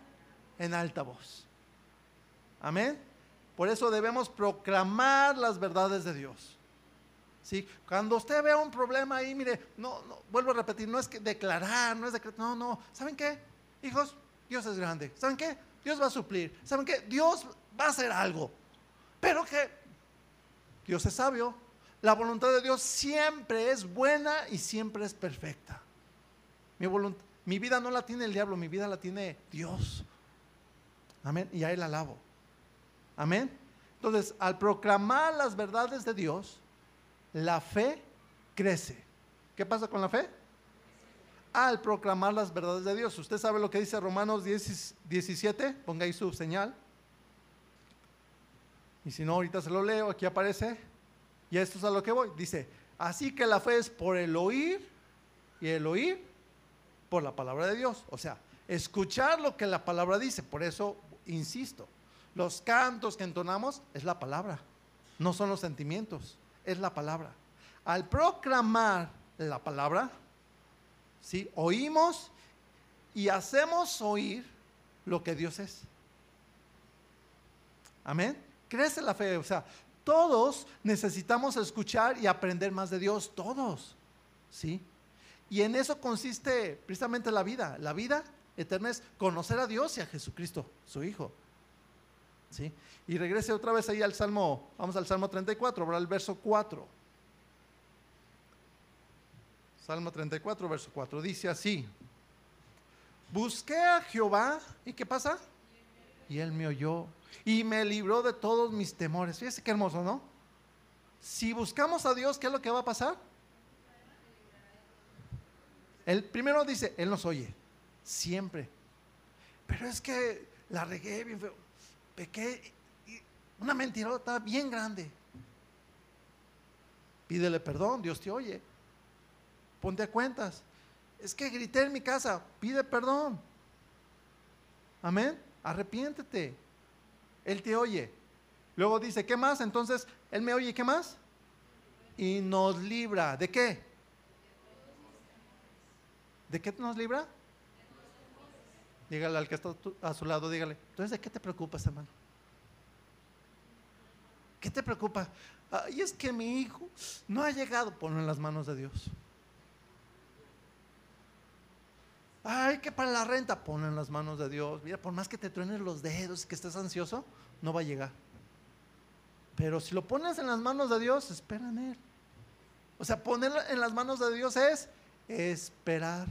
en alta voz. Amén. Por eso debemos proclamar las verdades de Dios. ¿Sí? Cuando usted vea un problema ahí, mire, no, no, vuelvo a repetir, no es que declarar, no es decretar, no, no. ¿Saben qué? Hijos, Dios es grande. ¿Saben qué? Dios va a suplir. ¿Saben qué? Dios va a hacer algo. Pero que Dios es sabio. La voluntad de Dios siempre es buena y siempre es perfecta. Mi, mi vida no la tiene el diablo, mi vida la tiene Dios. Amén. Y a Él alabo. Amén. Entonces, al proclamar las verdades de Dios, la fe crece. ¿Qué pasa con la fe? Al proclamar las verdades de Dios. Usted sabe lo que dice Romanos 17. Ponga ahí su señal. Y si no, ahorita se lo leo, aquí aparece. Y esto es a lo que voy. Dice, así que la fe es por el oír y el oír por la palabra de Dios. O sea, escuchar lo que la palabra dice. Por eso, insisto, los cantos que entonamos es la palabra, no son los sentimientos, es la palabra. Al proclamar la palabra, ¿sí? oímos y hacemos oír lo que Dios es. Amén crece la fe. O sea, todos necesitamos escuchar y aprender más de Dios, todos. ¿Sí? Y en eso consiste precisamente la vida. La vida eterna es conocer a Dios y a Jesucristo, su Hijo. Y regrese otra vez ahí al Salmo, vamos al Salmo 34, ahora el verso 4. Salmo 34, verso 4, dice así, busqué a Jehová, ¿y qué pasa? Y él me oyó y me libró de todos mis temores. Fíjese qué hermoso, ¿no? Si buscamos a Dios, ¿qué es lo que va a pasar? El primero dice, Él nos oye, siempre. Pero es que la regué bien feo, pequé, una mentirota bien grande. Pídele perdón, Dios te oye. Ponte a cuentas. Es que grité en mi casa, pide perdón. Amén. Arrepiéntete. Él te oye. Luego dice, ¿qué más? Entonces, Él me oye, ¿qué más? Y nos libra. ¿De qué? ¿De qué nos libra? Dígale al que está a su lado, dígale. Entonces, ¿de qué te preocupas, hermano? ¿Qué te preocupa? Y es que mi hijo no ha llegado. Ponlo en las manos de Dios. Ay, que para la renta, ponlo en las manos de Dios. Mira, por más que te truenen los dedos y que estés ansioso, no va a llegar. Pero si lo pones en las manos de Dios, espera en Él. O sea, ponerlo en las manos de Dios es esperar.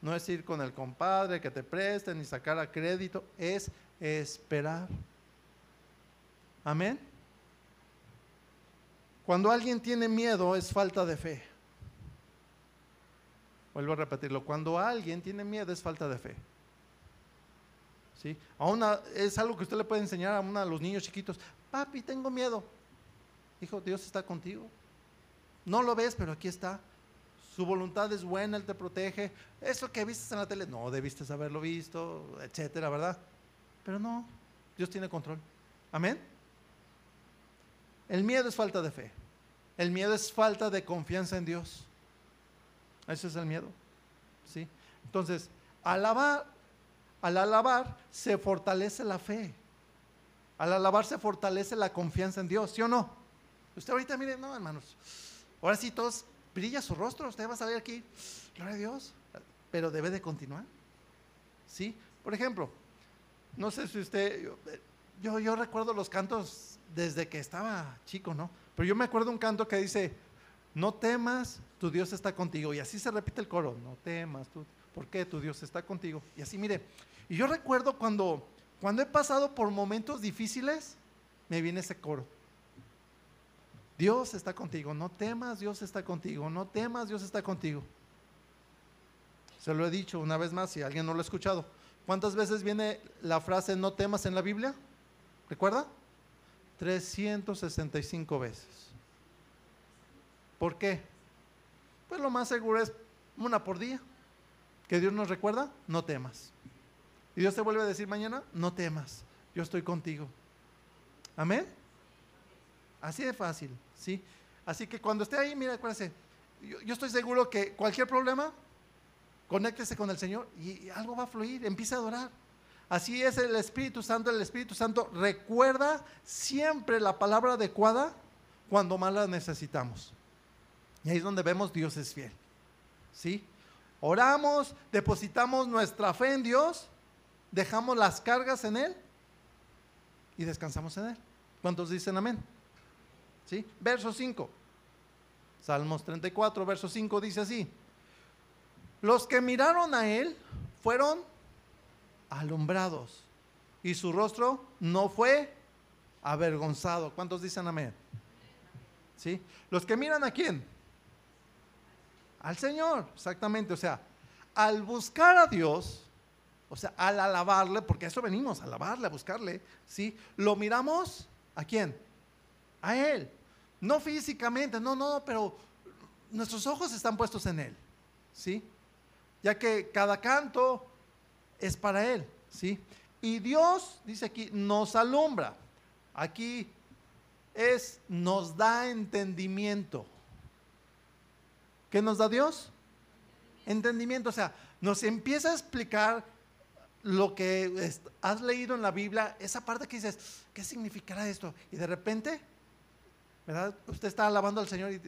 No es ir con el compadre que te preste ni sacar a crédito, es esperar. Amén. Cuando alguien tiene miedo es falta de fe. Vuelvo a repetirlo, cuando alguien tiene miedo es falta de fe. ¿Sí? es algo que usted le puede enseñar a uno de los niños chiquitos. Papi, tengo miedo. Hijo, Dios está contigo. No lo ves, pero aquí está. Su voluntad es buena, Él te protege. Eso que viste en la tele, no debiste haberlo visto, etcétera, ¿verdad? Pero no, Dios tiene control. Amén. El miedo es falta de fe. El miedo es falta de confianza en Dios. Ese es el miedo. ¿sí? Entonces, alabar, al alabar se fortalece la fe. Al alabar se fortalece la confianza en Dios, ¿sí o no? Usted ahorita mire, no, hermanos. Ahora sí todos brilla su rostro, usted va a saber aquí, gloria a Dios, pero debe de continuar. ¿Sí? Por ejemplo, no sé si usted, yo, yo recuerdo los cantos desde que estaba chico, ¿no? Pero yo me acuerdo un canto que dice, no temas, tu Dios está contigo. Y así se repite el coro, no temas, tú, ¿por qué tu Dios está contigo? Y así, mire, y yo recuerdo cuando, cuando he pasado por momentos difíciles, me viene ese coro. Dios está contigo, no temas, Dios está contigo, no temas, Dios está contigo. Se lo he dicho una vez más si alguien no lo ha escuchado. ¿Cuántas veces viene la frase no temas en la Biblia? ¿Recuerda? 365 veces. ¿Por qué? Pues lo más seguro es una por día. Que Dios nos recuerda, no temas. Y Dios te vuelve a decir mañana, no temas, yo estoy contigo. Amén. Así de fácil, ¿sí? Así que cuando esté ahí, mira, acuérdese, yo, yo estoy seguro que cualquier problema, conéctese con el Señor y algo va a fluir, empieza a adorar. Así es el Espíritu Santo, el Espíritu Santo recuerda siempre la palabra adecuada cuando más la necesitamos. Y ahí es donde vemos Dios es fiel. ¿Sí? Oramos, depositamos nuestra fe en Dios, dejamos las cargas en Él y descansamos en Él. ¿Cuántos dicen amén? Verso 5. Salmos 34, verso 5 dice así. Los que miraron a Él fueron alumbrados y su rostro no fue avergonzado. ¿Cuántos dicen amén? ¿Sí? Los que miran a quién? Al Señor, exactamente. O sea, al buscar a Dios, o sea, al alabarle, porque a eso venimos, a alabarle, a buscarle, ¿sí? Lo miramos a quién? A Él. No físicamente, no, no, pero nuestros ojos están puestos en Él, ¿sí? Ya que cada canto es para Él, ¿sí? Y Dios, dice aquí, nos alumbra. Aquí es, nos da entendimiento. ¿Qué nos da Dios? Entendimiento, o sea, nos empieza a explicar lo que has leído en la Biblia, esa parte que dices, ¿qué significará esto? Y de repente, ¿verdad? Usted está alabando al Señor y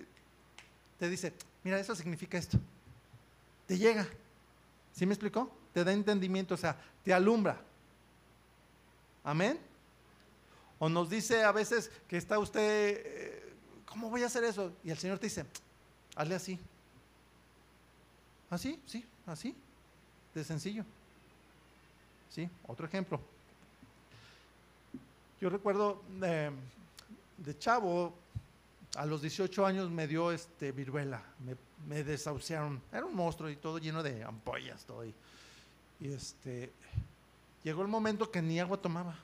te, dice, mira, eso significa esto. Te llega. ¿Sí me explicó? Te da entendimiento, o sea, te alumbra. Amén. O nos dice a veces que está usted, eh, ¿cómo voy a hacer eso? Y el Señor te dice, hazle así. Así, sí, así, de sencillo. ¿Sí? Otro ejemplo. Yo recuerdo de, de chavo, a los 18 años me dio este viruela, me, me, desahuciaron. Era un monstruo y todo lleno de ampollas, todo. Y, este, llegó el momento que ni agua tomaba.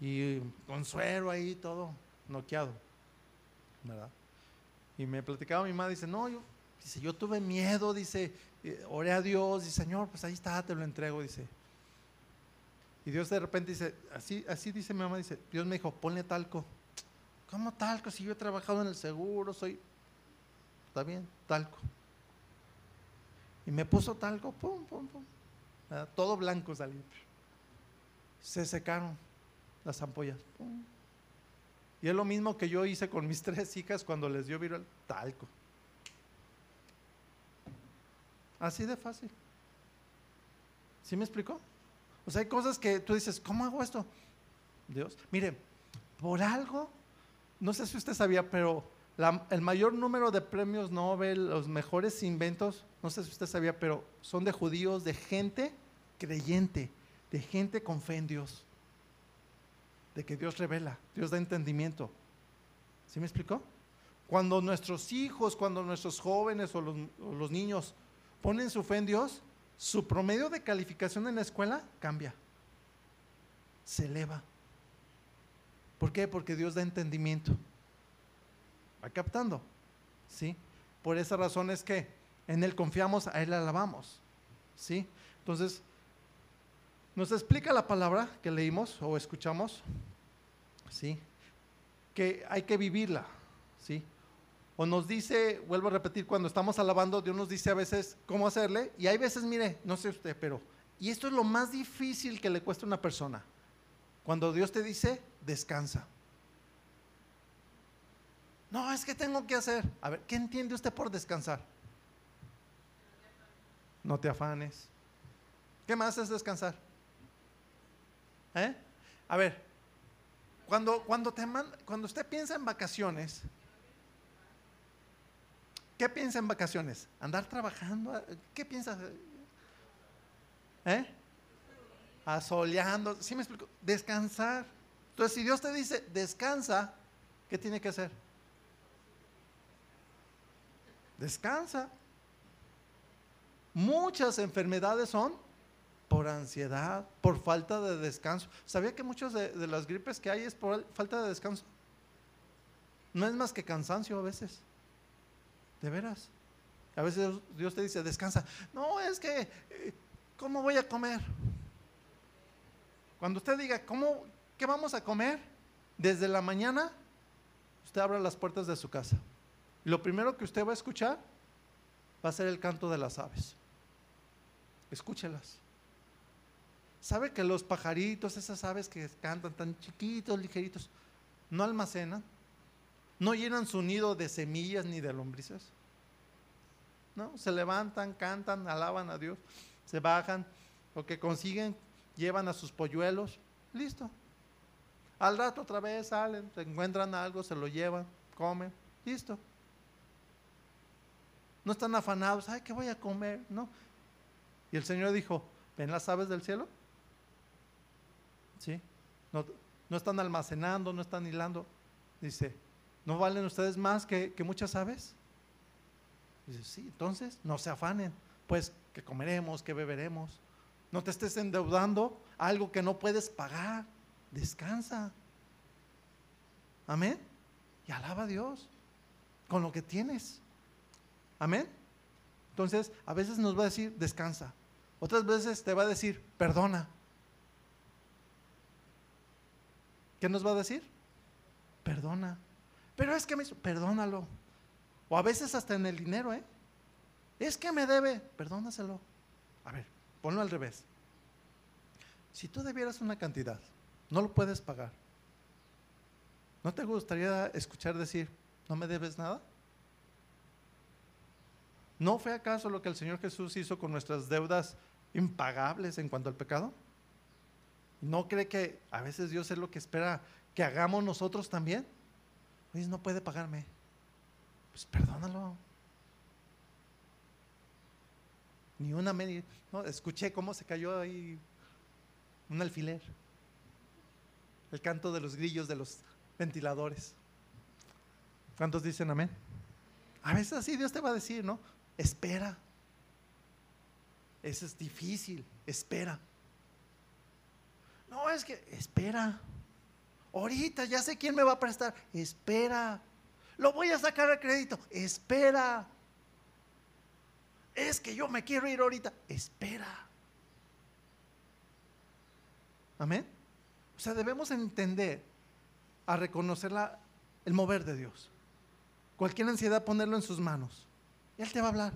Y con suero ahí, todo noqueado. ¿Verdad? Y me platicaba mi madre, dice, no, yo, dice, yo tuve miedo, dice, eh, oré a Dios, dice, Señor, pues ahí está, te lo entrego, dice. Y Dios de repente dice, así, así dice mi mamá, dice, Dios me dijo, ponle talco. ¿Cómo talco? Si yo he trabajado en el seguro, soy, está bien, talco. Y me puso talco, pum, pum, pum. Todo blanco salió. Se secaron las ampollas. Pum. Y es lo mismo que yo hice con mis [laughs] tres hijas cuando les dio viral talco. Así de fácil. ¿Sí me explicó? O sea, hay cosas que tú dices, ¿cómo hago esto? Dios, mire, por algo, no sé si usted sabía, pero el mayor número de premios Nobel, los mejores inventos, no sé si usted sabía, pero son de judíos, de gente creyente, de gente con fe en Dios, de que Dios revela, Dios da entendimiento. ¿Sí me explicó? Cuando nuestros hijos, cuando nuestros jóvenes o los, niños ponen su fe en Dios, su promedio de calificación en la escuela cambia, se eleva. ¿Por qué? Porque Dios da entendimiento. ¿Va captando? ¿Sí? Por esa razón es que en Él confiamos, a Él alabamos. ¿Sí? Entonces, nos explica la palabra que leímos o escuchamos, ¿sí? Que hay que vivirla, ¿sí? O nos dice, vuelvo a repetir, cuando estamos alabando, Dios nos dice a veces cómo hacerle. Y hay veces, mire, no sé usted, pero, y esto es lo más difícil que le cuesta a una persona. Cuando Dios te dice, descansa. No, es que tengo que hacer. A ver, ¿qué entiende usted por descansar? No te afanes. ¿Qué más es descansar? ¿Eh? A ver, cuando, cuando, cuando usted piensa en vacaciones, ¿qué piensa en vacaciones? ¿Andar trabajando? ¿Qué piensa? ¿Eh? Asoleando. ¿Sí me explico? Descansar. Entonces, si Dios te dice, descansa, ¿qué tiene que hacer? Descansa. Muchas enfermedades son por ansiedad, por falta de descanso. ¿Sabía que muchas de, las gripes que hay es por falta de descanso? No es más que cansancio a veces. De veras. A veces Dios te dice, descansa. No, es que, eh, ¿cómo voy a comer? Cuando usted diga, ¿cómo, ¿qué vamos a comer? Desde la mañana, usted abra las puertas de su casa. Y lo primero que usted va a escuchar va a ser el canto de las aves. Escúchelas. ¿Sabe que los pajaritos, esas aves que cantan tan chiquitos, ligeritos, no almacenan? ¿No llenan su nido de semillas ni de lombrices? ¿No? Se levantan, cantan, alaban a Dios, se bajan, lo que consiguen, llevan a sus polluelos, listo. Al rato otra vez salen, se encuentran algo, se lo llevan, comen, listo. No están afanados, ay, ¿qué voy a comer? No. Y el Señor dijo, ¿ven las aves del cielo? ¿Sí? No, están almacenando, no están hilando. Dice, ¿no valen ustedes más que, muchas aves? Dice, sí, entonces no se afanen, pues que comeremos, que beberemos. No te estés endeudando algo que no puedes pagar. Descansa. Amén. Y alaba a Dios con lo que tienes. Amén. Entonces, a veces nos va a decir, descansa. Otras veces te va a decir, perdona. ¿Qué nos va a decir? Perdona. Pero es que me perdónalo. O a veces hasta en el dinero, ¿eh? Es que me debe, perdónaselo. A ver, ponlo al revés. Si tú debieras una cantidad, no lo puedes pagar. ¿No te gustaría escuchar decir, no me debes nada? ¿No fue acaso lo que el Señor Jesús hizo con nuestras deudas impagables en cuanto al pecado? ¿No cree que a veces Dios es lo que espera que hagamos nosotros también? No puede pagarme. Pues perdónalo. Ni una media. No, escuché cómo se cayó ahí un alfiler. El canto de los grillos de los ventiladores. ¿Cuántos dicen amén? A veces así Dios te va a decir, ¿no? espera. Eso es difícil, espera. No, es que, espera. Ahorita ya sé quién me va a prestar, espera. Lo voy a sacar a crédito, espera. Es que yo me quiero ir ahorita, espera. Amén. O sea, debemos entender a reconocer el mover de Dios. Cualquier ansiedad, ponerlo en sus manos. Él te va a hablar.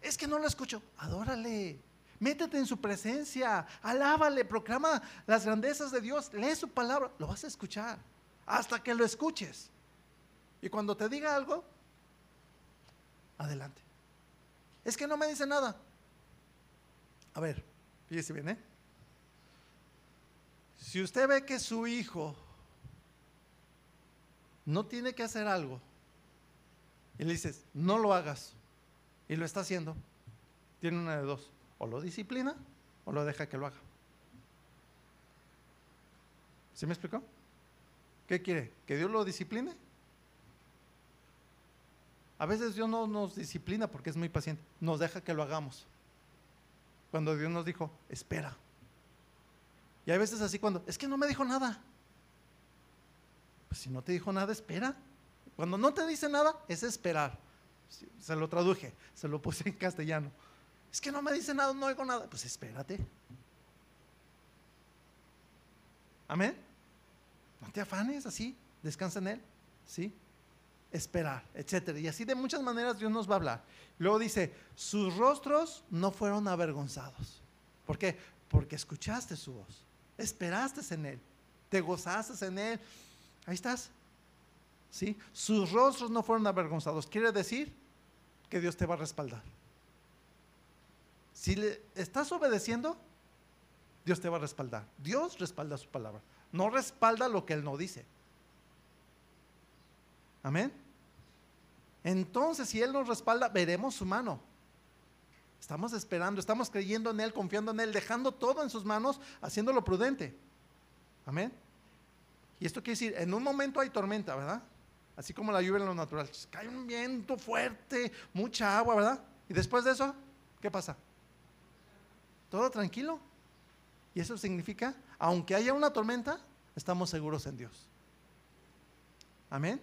Es que no lo escucho. Adórale. Métete en su presencia. Alábale. Proclama las grandezas de Dios. Lee su palabra. Lo vas a escuchar. Hasta que lo escuches. Y cuando te diga algo, adelante. Es que no me dice nada. A ver, fíjese bien, ¿eh? Si usted ve que su hijo no tiene que hacer algo y le dices, no lo hagas, y lo está haciendo, tiene una de dos, o lo disciplina o lo deja que lo haga. ¿Sí me explicó? ¿Qué quiere? ¿Que Dios lo discipline? A veces Dios no nos disciplina porque es muy paciente, nos deja que lo hagamos. Cuando Dios nos dijo, espera. Y hay veces así cuando, es que no me dijo nada. Pues si no te dijo nada, espera. Cuando no te dice nada, es esperar. Se lo traduje, se lo puse en castellano. Es que no me dice nada, no oigo nada. Pues espérate. Amén. No te afanes así, descansa en Él. ¿Sí? Esperar, etcétera. Y así de muchas maneras Dios nos va a hablar. Luego dice, sus rostros no fueron avergonzados. ¿Por qué? Porque escuchaste su voz, esperaste en Él, te gozaste en Él. Ahí estás. ¿sí? Sus rostros no fueron avergonzados. Quiere decir que Dios te va a respaldar. Si le estás obedeciendo, Dios te va a respaldar. Dios respalda su palabra. No respalda lo que Él no dice. Amén. Entonces, si Él nos respalda, veremos su mano. Estamos esperando, estamos creyendo en Él, confiando en Él, dejando todo en sus manos, haciéndolo prudente. Amén. Y esto quiere decir, en un momento hay tormenta, ¿verdad? Así como la lluvia en lo natural. Cae un viento fuerte, mucha agua, ¿verdad? Y después de eso, ¿qué pasa? Todo tranquilo. Y eso significa, aunque haya una tormenta, estamos seguros en Dios. Amén.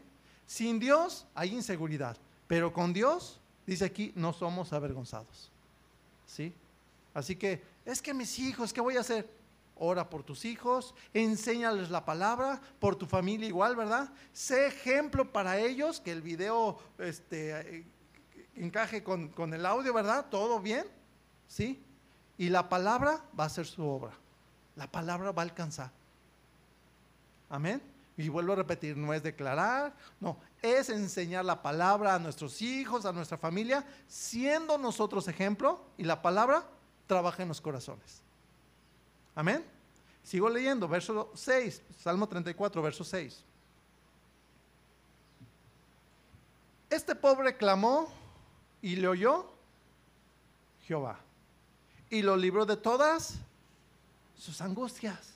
Sin Dios hay inseguridad, pero con Dios, dice aquí, no somos avergonzados. ¿Sí? Así que, es que mis hijos, ¿qué voy a hacer? Ora por tus hijos, enséñales la palabra, por tu familia igual, ¿verdad? Sé ejemplo para ellos, que el video este, encaje con, con el audio, ¿verdad? Todo bien, ¿sí? Y la palabra va a hacer su obra. La palabra va a alcanzar. Amén. Y vuelvo a repetir, no es declarar, no, es enseñar la palabra a nuestros hijos, a nuestra familia, siendo nosotros ejemplo y la palabra trabaja en los corazones. Amén. Sigo leyendo, verso 6, Salmo 34, verso 6. Este pobre clamó y le oyó Jehová y lo libró de todas sus angustias.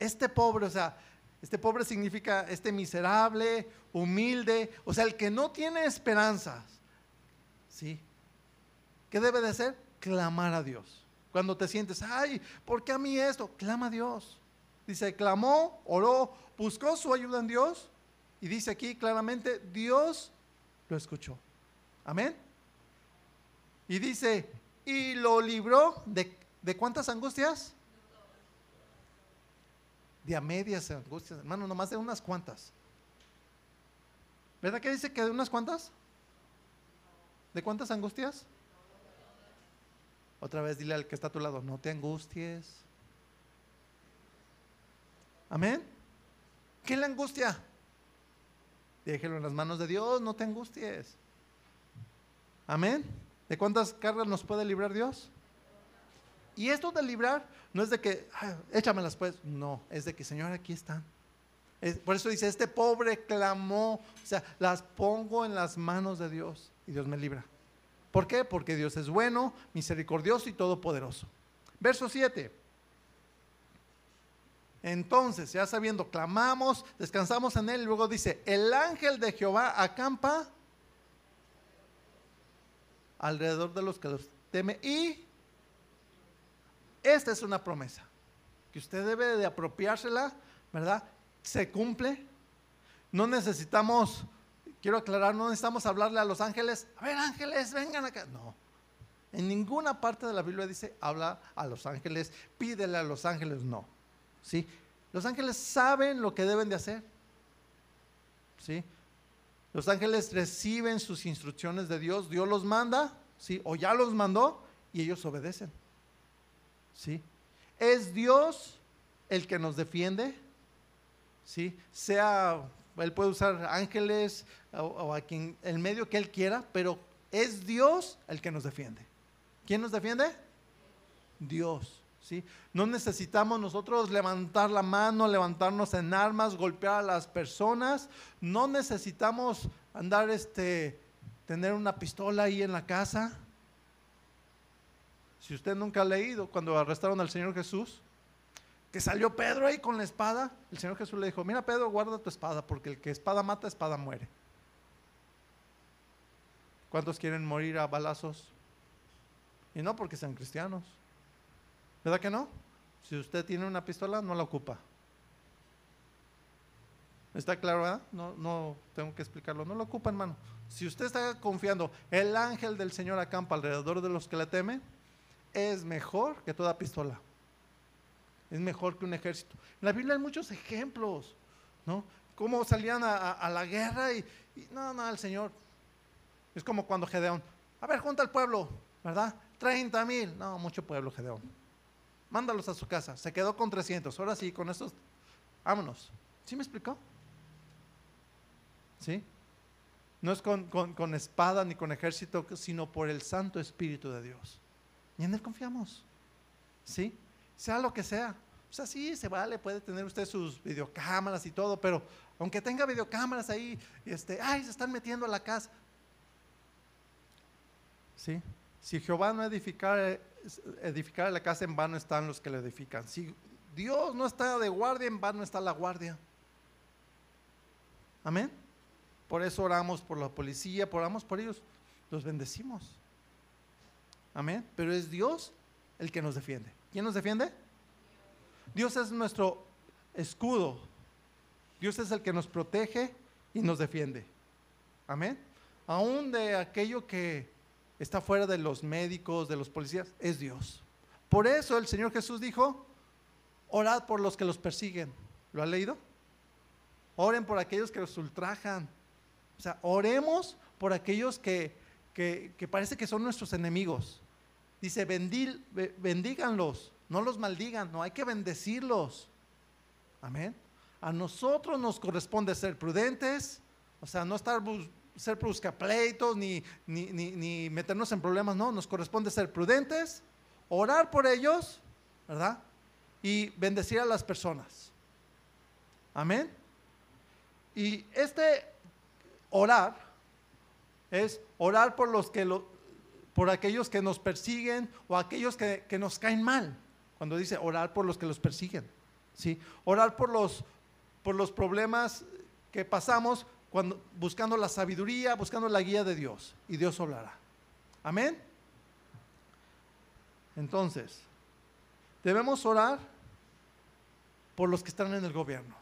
Este pobre, o sea, este pobre significa este miserable, humilde, o sea, el que no tiene esperanzas. ¿Sí? ¿Qué debe de hacer? Clamar a Dios. Cuando te sientes, ay, ¿por qué a mí esto? Clama a Dios. Dice, clamó, oró, buscó su ayuda en Dios. Y dice aquí claramente, Dios lo escuchó. Amén. Y dice, y lo libró de, de cuántas angustias? De a medias angustias, hermano, nomás de unas cuantas. ¿Verdad que dice que de unas cuantas? ¿De cuántas angustias? Otra vez dile al que está a tu lado, no te angusties. Amén. ¿Qué es la angustia? Déjelo en las manos de Dios, no te angusties. Amén. ¿De cuántas cargas nos puede librar Dios? Y esto de librar no es de que, échamelas pues, no, es de que, Señor, aquí están. por eso dice, este pobre clamó, o sea, las pongo en las manos de Dios y Dios me libra. ¿Por qué? Porque Dios es bueno, misericordioso y todopoderoso. Verso 7. Entonces, ya sabiendo, clamamos, descansamos en él, y luego dice, el ángel de Jehová acampa alrededor de los que los teme y esta es una promesa que usted debe de apropiársela, ¿verdad? Se cumple. No necesitamos quiero aclarar, no necesitamos hablarle a los ángeles, a ver ángeles, vengan acá. No, en ninguna parte de la Biblia dice, habla a los ángeles, pídele a los ángeles, no. ¿Sí? Los ángeles saben lo que deben de hacer. ¿Sí? Los ángeles reciben sus instrucciones de Dios, Dios los manda, ¿sí? O ya los mandó y ellos obedecen. ¿Sí? Es Dios el que nos defiende, ¿sí? Sea él puede usar ángeles o, a quien, el medio que Él quiera, pero es Dios el que nos defiende. ¿Quién nos defiende? Dios. ¿sí? No necesitamos nosotros levantar la mano, levantarnos en armas, golpear a las personas. No necesitamos andar, este, tener una pistola ahí en la casa. Si usted nunca ha leído cuando arrestaron al Señor Jesús, que salió Pedro ahí con la espada, el Señor Jesús le dijo, mira Pedro, guarda tu espada, porque el que espada mata, espada muere. ¿Cuántos quieren morir a balazos? Y no porque sean cristianos. ¿Verdad que no? Si usted tiene una pistola, no la ocupa. ¿Está claro, verdad? No, no tengo que explicarlo. No la ocupa, hermano. Si usted está confiando, el ángel del Señor acampa alrededor de los que le temen, es mejor que toda pistola es mejor que un ejército. En la Biblia hay muchos ejemplos, ¿no? Cómo salían a, la guerra y, no, no, el Señor. Es como cuando Gedeón, a ver, junta al pueblo, ¿verdad? 30 mil, no, mucho pueblo Gedeón. Mándalos a su casa, se quedó con 300, ahora sí, con estos, vámonos. ¿Sí me explicó? ¿Sí? No es con, con espada ni con ejército, sino por el Santo Espíritu de Dios. En Él confiamos. ¿Sí? Sea lo que sea. O sea, sí, se vale, puede tener usted sus videocámaras y todo, pero aunque tenga videocámaras ahí, este, ay, se están metiendo a la casa. ¿Sí? Si Jehová no edificara la casa, en vano están los que la edifican. Si Dios no está de guardia, en vano está la guardia. Amén. Por eso oramos por la policía, oramos por ellos, los bendecimos. Amén. Pero es Dios el que nos defiende. ¿Quién nos defiende? Dios es nuestro escudo. Dios es el que nos protege y nos defiende. Amén. Aún de aquello que está fuera de los médicos, de los policías, es Dios. Por eso el Señor Jesús dijo, orad por los que los persiguen. ¿Lo ha leído? Oren por aquellos que los ultrajan. O sea, oremos por aquellos que, que, parece que son nuestros enemigos. Dice, bendíganlos, no los maldigan, no hay que bendecirlos. Amén. A nosotros nos corresponde ser prudentes, o sea, no estar ser buscapleitos ni, ni, ni, meternos en problemas, no, nos corresponde ser prudentes, orar por ellos, ¿verdad? Y bendecir a las personas. Amén. Y este orar es orar por los que lo, por aquellos que nos persiguen o aquellos que, que nos caen mal cuando dice orar por los que los persiguen. ¿sí? Orar por los, por los problemas que pasamos cuando, buscando la sabiduría, buscando la guía de Dios. Y Dios hablará. Amén. Entonces, debemos orar por los que están en el gobierno.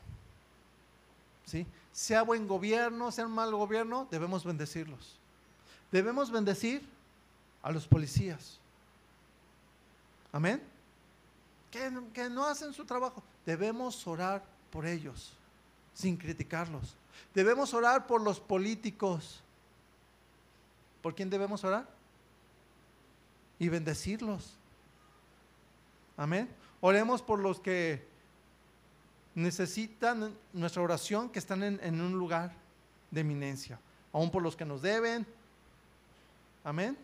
¿Sí? Sea buen gobierno, sea mal gobierno, debemos bendecirlos. Debemos bendecir a los policías. Amén que, no hacen su trabajo. Debemos orar por ellos, sin criticarlos. Debemos orar por los políticos. ¿Por quién debemos orar? Y bendecirlos. Amén. Oremos por los que necesitan nuestra oración, que están en, en un lugar de eminencia. Aún por los que nos deben. Amén.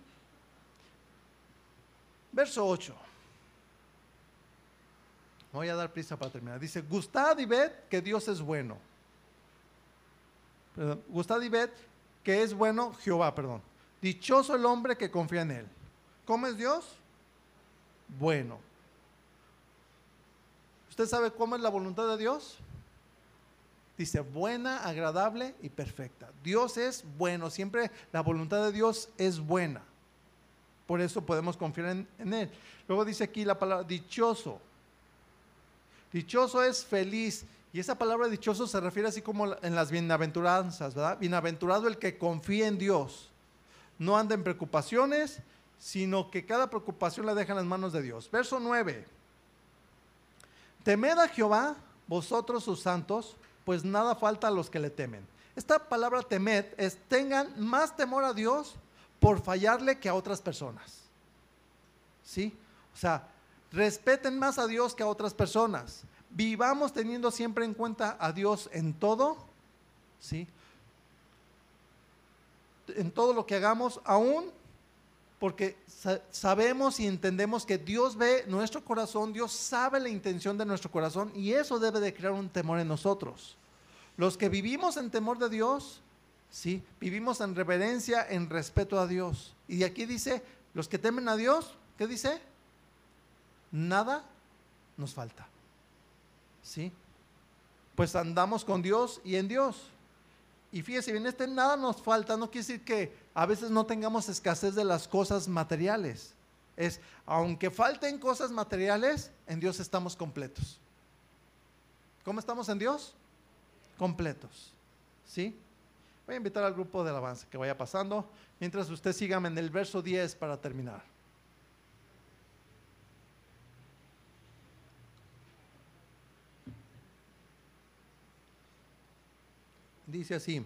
Verso 8 voy a dar prisa para terminar. Dice, gustad y ved que Dios es bueno. gustad y ved que es bueno Jehová, perdón. Dichoso el hombre que confía en él. ¿Cómo es Dios? Bueno. ¿Usted sabe cómo es la voluntad de Dios? Dice, buena, agradable y perfecta. Dios es bueno, siempre la voluntad de Dios es buena. Por eso podemos confiar en, Él. Luego dice aquí la palabra dichoso. Dichoso es feliz. Y esa palabra dichoso se refiere así como en las bienaventuranzas, ¿verdad? Bienaventurado el que confía en Dios. No anda en preocupaciones, sino que cada preocupación la deja en las manos de Dios. Verso 9. Temed a Jehová, vosotros sus santos, pues nada falta a los que le temen. Esta palabra temed es tengan más temor a Dios por fallarle que a otras personas. ¿Sí? O sea, respeten más a Dios que a otras personas. Vivamos teniendo siempre en cuenta a Dios en todo, ¿sí? En todo lo que hagamos, aún porque sabemos y entendemos que Dios ve nuestro corazón, Dios sabe la intención de nuestro corazón y eso debe de crear un temor en nosotros. Los que vivimos en temor de Dios, sí, vivimos en reverencia, en respeto a Dios. Y aquí dice, los que temen a Dios, ¿qué dice? nada nos falta. ¿Sí? Pues andamos con Dios y en Dios. Y fíjese bien, este nada nos falta, no quiere decir que a veces no tengamos escasez de las cosas materiales. Es, aunque falten cosas materiales, en Dios estamos completos. ¿Cómo estamos en Dios? Completos. ¿Sí? Voy a invitar al grupo de alabanza que vaya pasando, mientras usted siga en el verso 10 para terminar. dice así,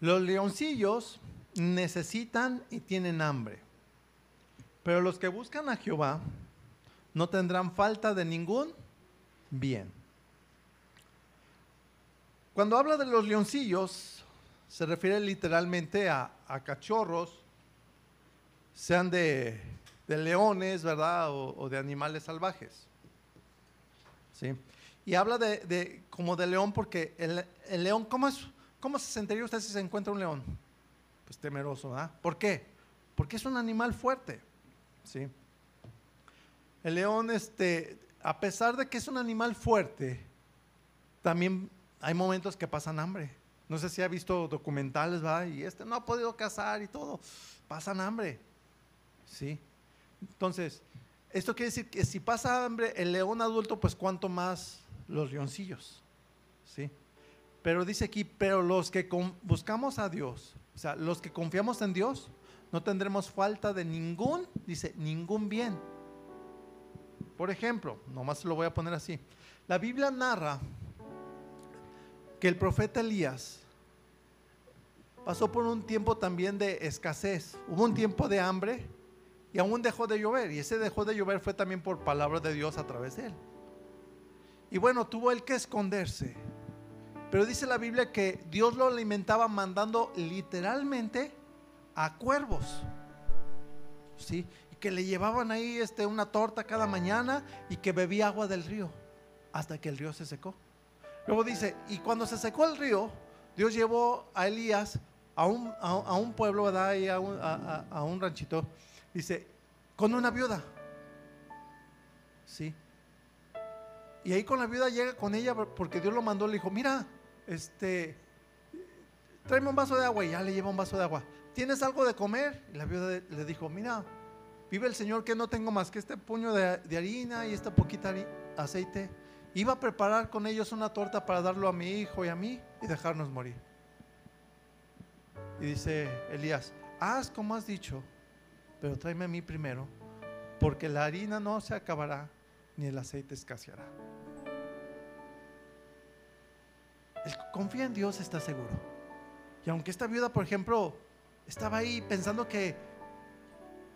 los leoncillos necesitan y tienen hambre, pero los que buscan a Jehová no tendrán falta de ningún bien. Cuando habla de los leoncillos, se refiere literalmente a, cachorros, sean de, leones, ¿verdad? O, de animales salvajes. ¿Sí? Y habla de, como de león porque el, león, ¿cómo, es, ¿cómo se sentiría usted si se encuentra un león? Pues temeroso, ¿verdad? ¿Por qué? Porque es un animal fuerte. ¿Sí? El león, este, a pesar de que es un animal fuerte, también hay momentos que pasan hambre. No sé si ha visto documentales, ¿va? Y este no ha podido cazar y todo. Pasan hambre. ¿Sí? Entonces, esto quiere decir que si pasa hambre el león adulto, pues cuánto más los leoncillos. ¿Sí? Pero dice aquí, pero los que buscamos a Dios, o sea, los que confiamos en Dios, no tendremos falta de ningún, dice, ningún bien. Por ejemplo, nomás lo voy a poner así. La Biblia narra que el profeta Elías pasó por un tiempo también de escasez. Hubo un tiempo de hambre y aún dejó de llover. Y ese dejó de llover fue también por palabra de Dios a través de él. Y bueno, tuvo él que esconderse. Pero dice la Biblia que Dios lo alimentaba mandando literalmente a cuervos. ¿Sí? Y que le llevaban ahí este, una torta cada mañana y que bebía agua del río hasta que el río se secó. Luego dice, y cuando se secó el río, Dios llevó a Elías a un, pueblo, ¿verdad? Y a, un, a, un ranchito. Dice, con una viuda. Sí. Y ahí con la viuda llega con ella porque Dios lo mandó, le dijo, mira, este, tráeme un vaso de agua y ya le lleva un vaso de agua. ¿Tienes algo de comer? Y la viuda le dijo, mira, vive el Señor que no tengo más que este puño de, de harina y esta poquita aceite Iba a preparar con ellos una torta para darlo a mi hijo y a mí y dejarnos morir. Y dice Elías, haz como has dicho, pero tráeme a mí primero, porque la harina no se acabará ni el aceite escaseará. El que confía en Dios está seguro. Y aunque esta viuda, por ejemplo, estaba ahí pensando que,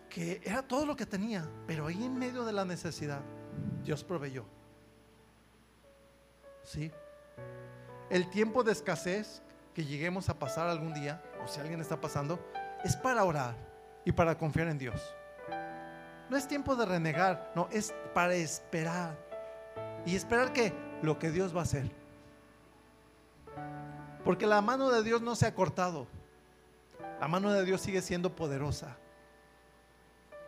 que era todo lo que tenía, pero ahí en medio de la necesidad, Dios proveyó. ¿Sí? El tiempo de escasez que lleguemos a pasar algún día, o si alguien está pasando, es para orar y para confiar en Dios. No es tiempo de renegar, no, es para esperar. Y esperar que lo que Dios va a hacer. Porque la mano de Dios no se ha cortado. La mano de Dios sigue siendo poderosa.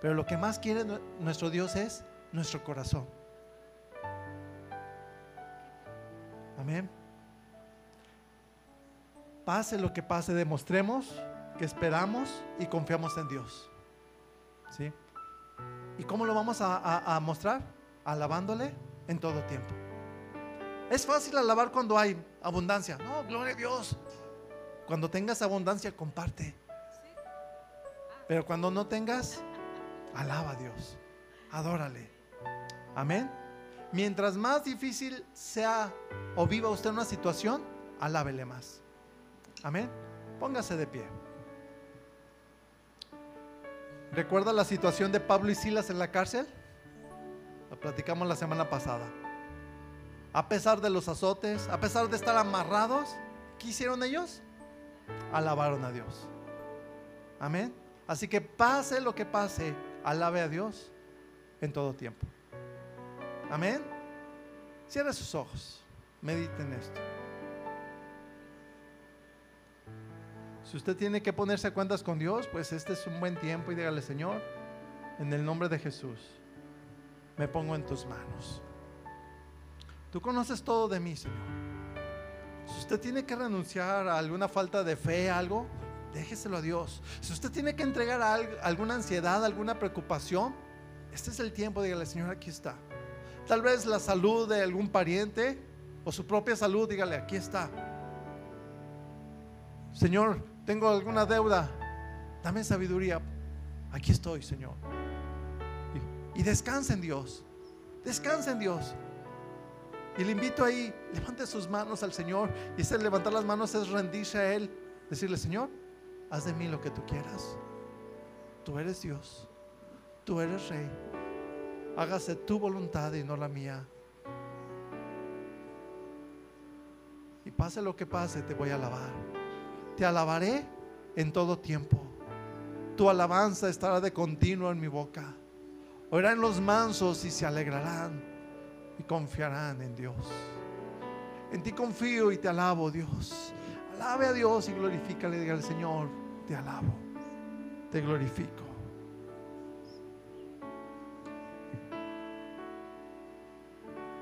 Pero lo que más quiere nuestro Dios es nuestro corazón. Amén. Pase lo que pase, demostremos que esperamos y confiamos en Dios. ¿Sí? ¿Y cómo lo vamos a, mostrar? Alabándole en todo tiempo. Es fácil alabar cuando hay abundancia. No, gloria a Dios. Cuando tengas abundancia, comparte. Pero cuando no tengas, alaba a Dios. Adórale. Amén. Mientras más difícil sea o viva usted una situación, alábele más. Amén. Póngase de pie. ¿Recuerda la situación de Pablo y Silas en la cárcel? Lo platicamos la semana pasada. A pesar de los azotes, a pesar de estar amarrados, ¿qué hicieron ellos? Alabaron a Dios. Amén. Así que pase lo que pase, alabe a Dios en todo tiempo. Amén. Cierre sus ojos. Medite en esto. Si usted tiene que ponerse a cuentas con Dios, pues este es un buen tiempo y dígale, Señor, en el nombre de Jesús, me pongo en tus manos. Tú conoces todo de mí, Señor. Si usted tiene que renunciar a alguna falta de fe, algo, déjeselo a Dios. Si usted tiene que entregar alguna ansiedad, alguna preocupación, este es el tiempo, dígale, Señor, aquí está. Tal vez la salud de algún pariente o su propia salud, dígale, aquí está. Señor, tengo alguna deuda, dame sabiduría. Aquí estoy, Señor. Y, descansa en Dios. Descansa en Dios. Y le invito ahí, levante sus manos al Señor. Y ese levantar las manos es rendirse a Él. Decirle, Señor, haz de mí lo que tú quieras. Tú eres Dios. Tú eres Rey hágase tu voluntad y no la mía. Y pase lo que pase, te voy a alabar. Te alabaré en todo tiempo. Tu alabanza estará de continuo en mi boca. Oirán los mansos y se alegrarán y confiarán en Dios. En ti confío y te alabo, Dios. Alabe a Dios y glorifícale. Diga al Señor, te alabo, te glorifico.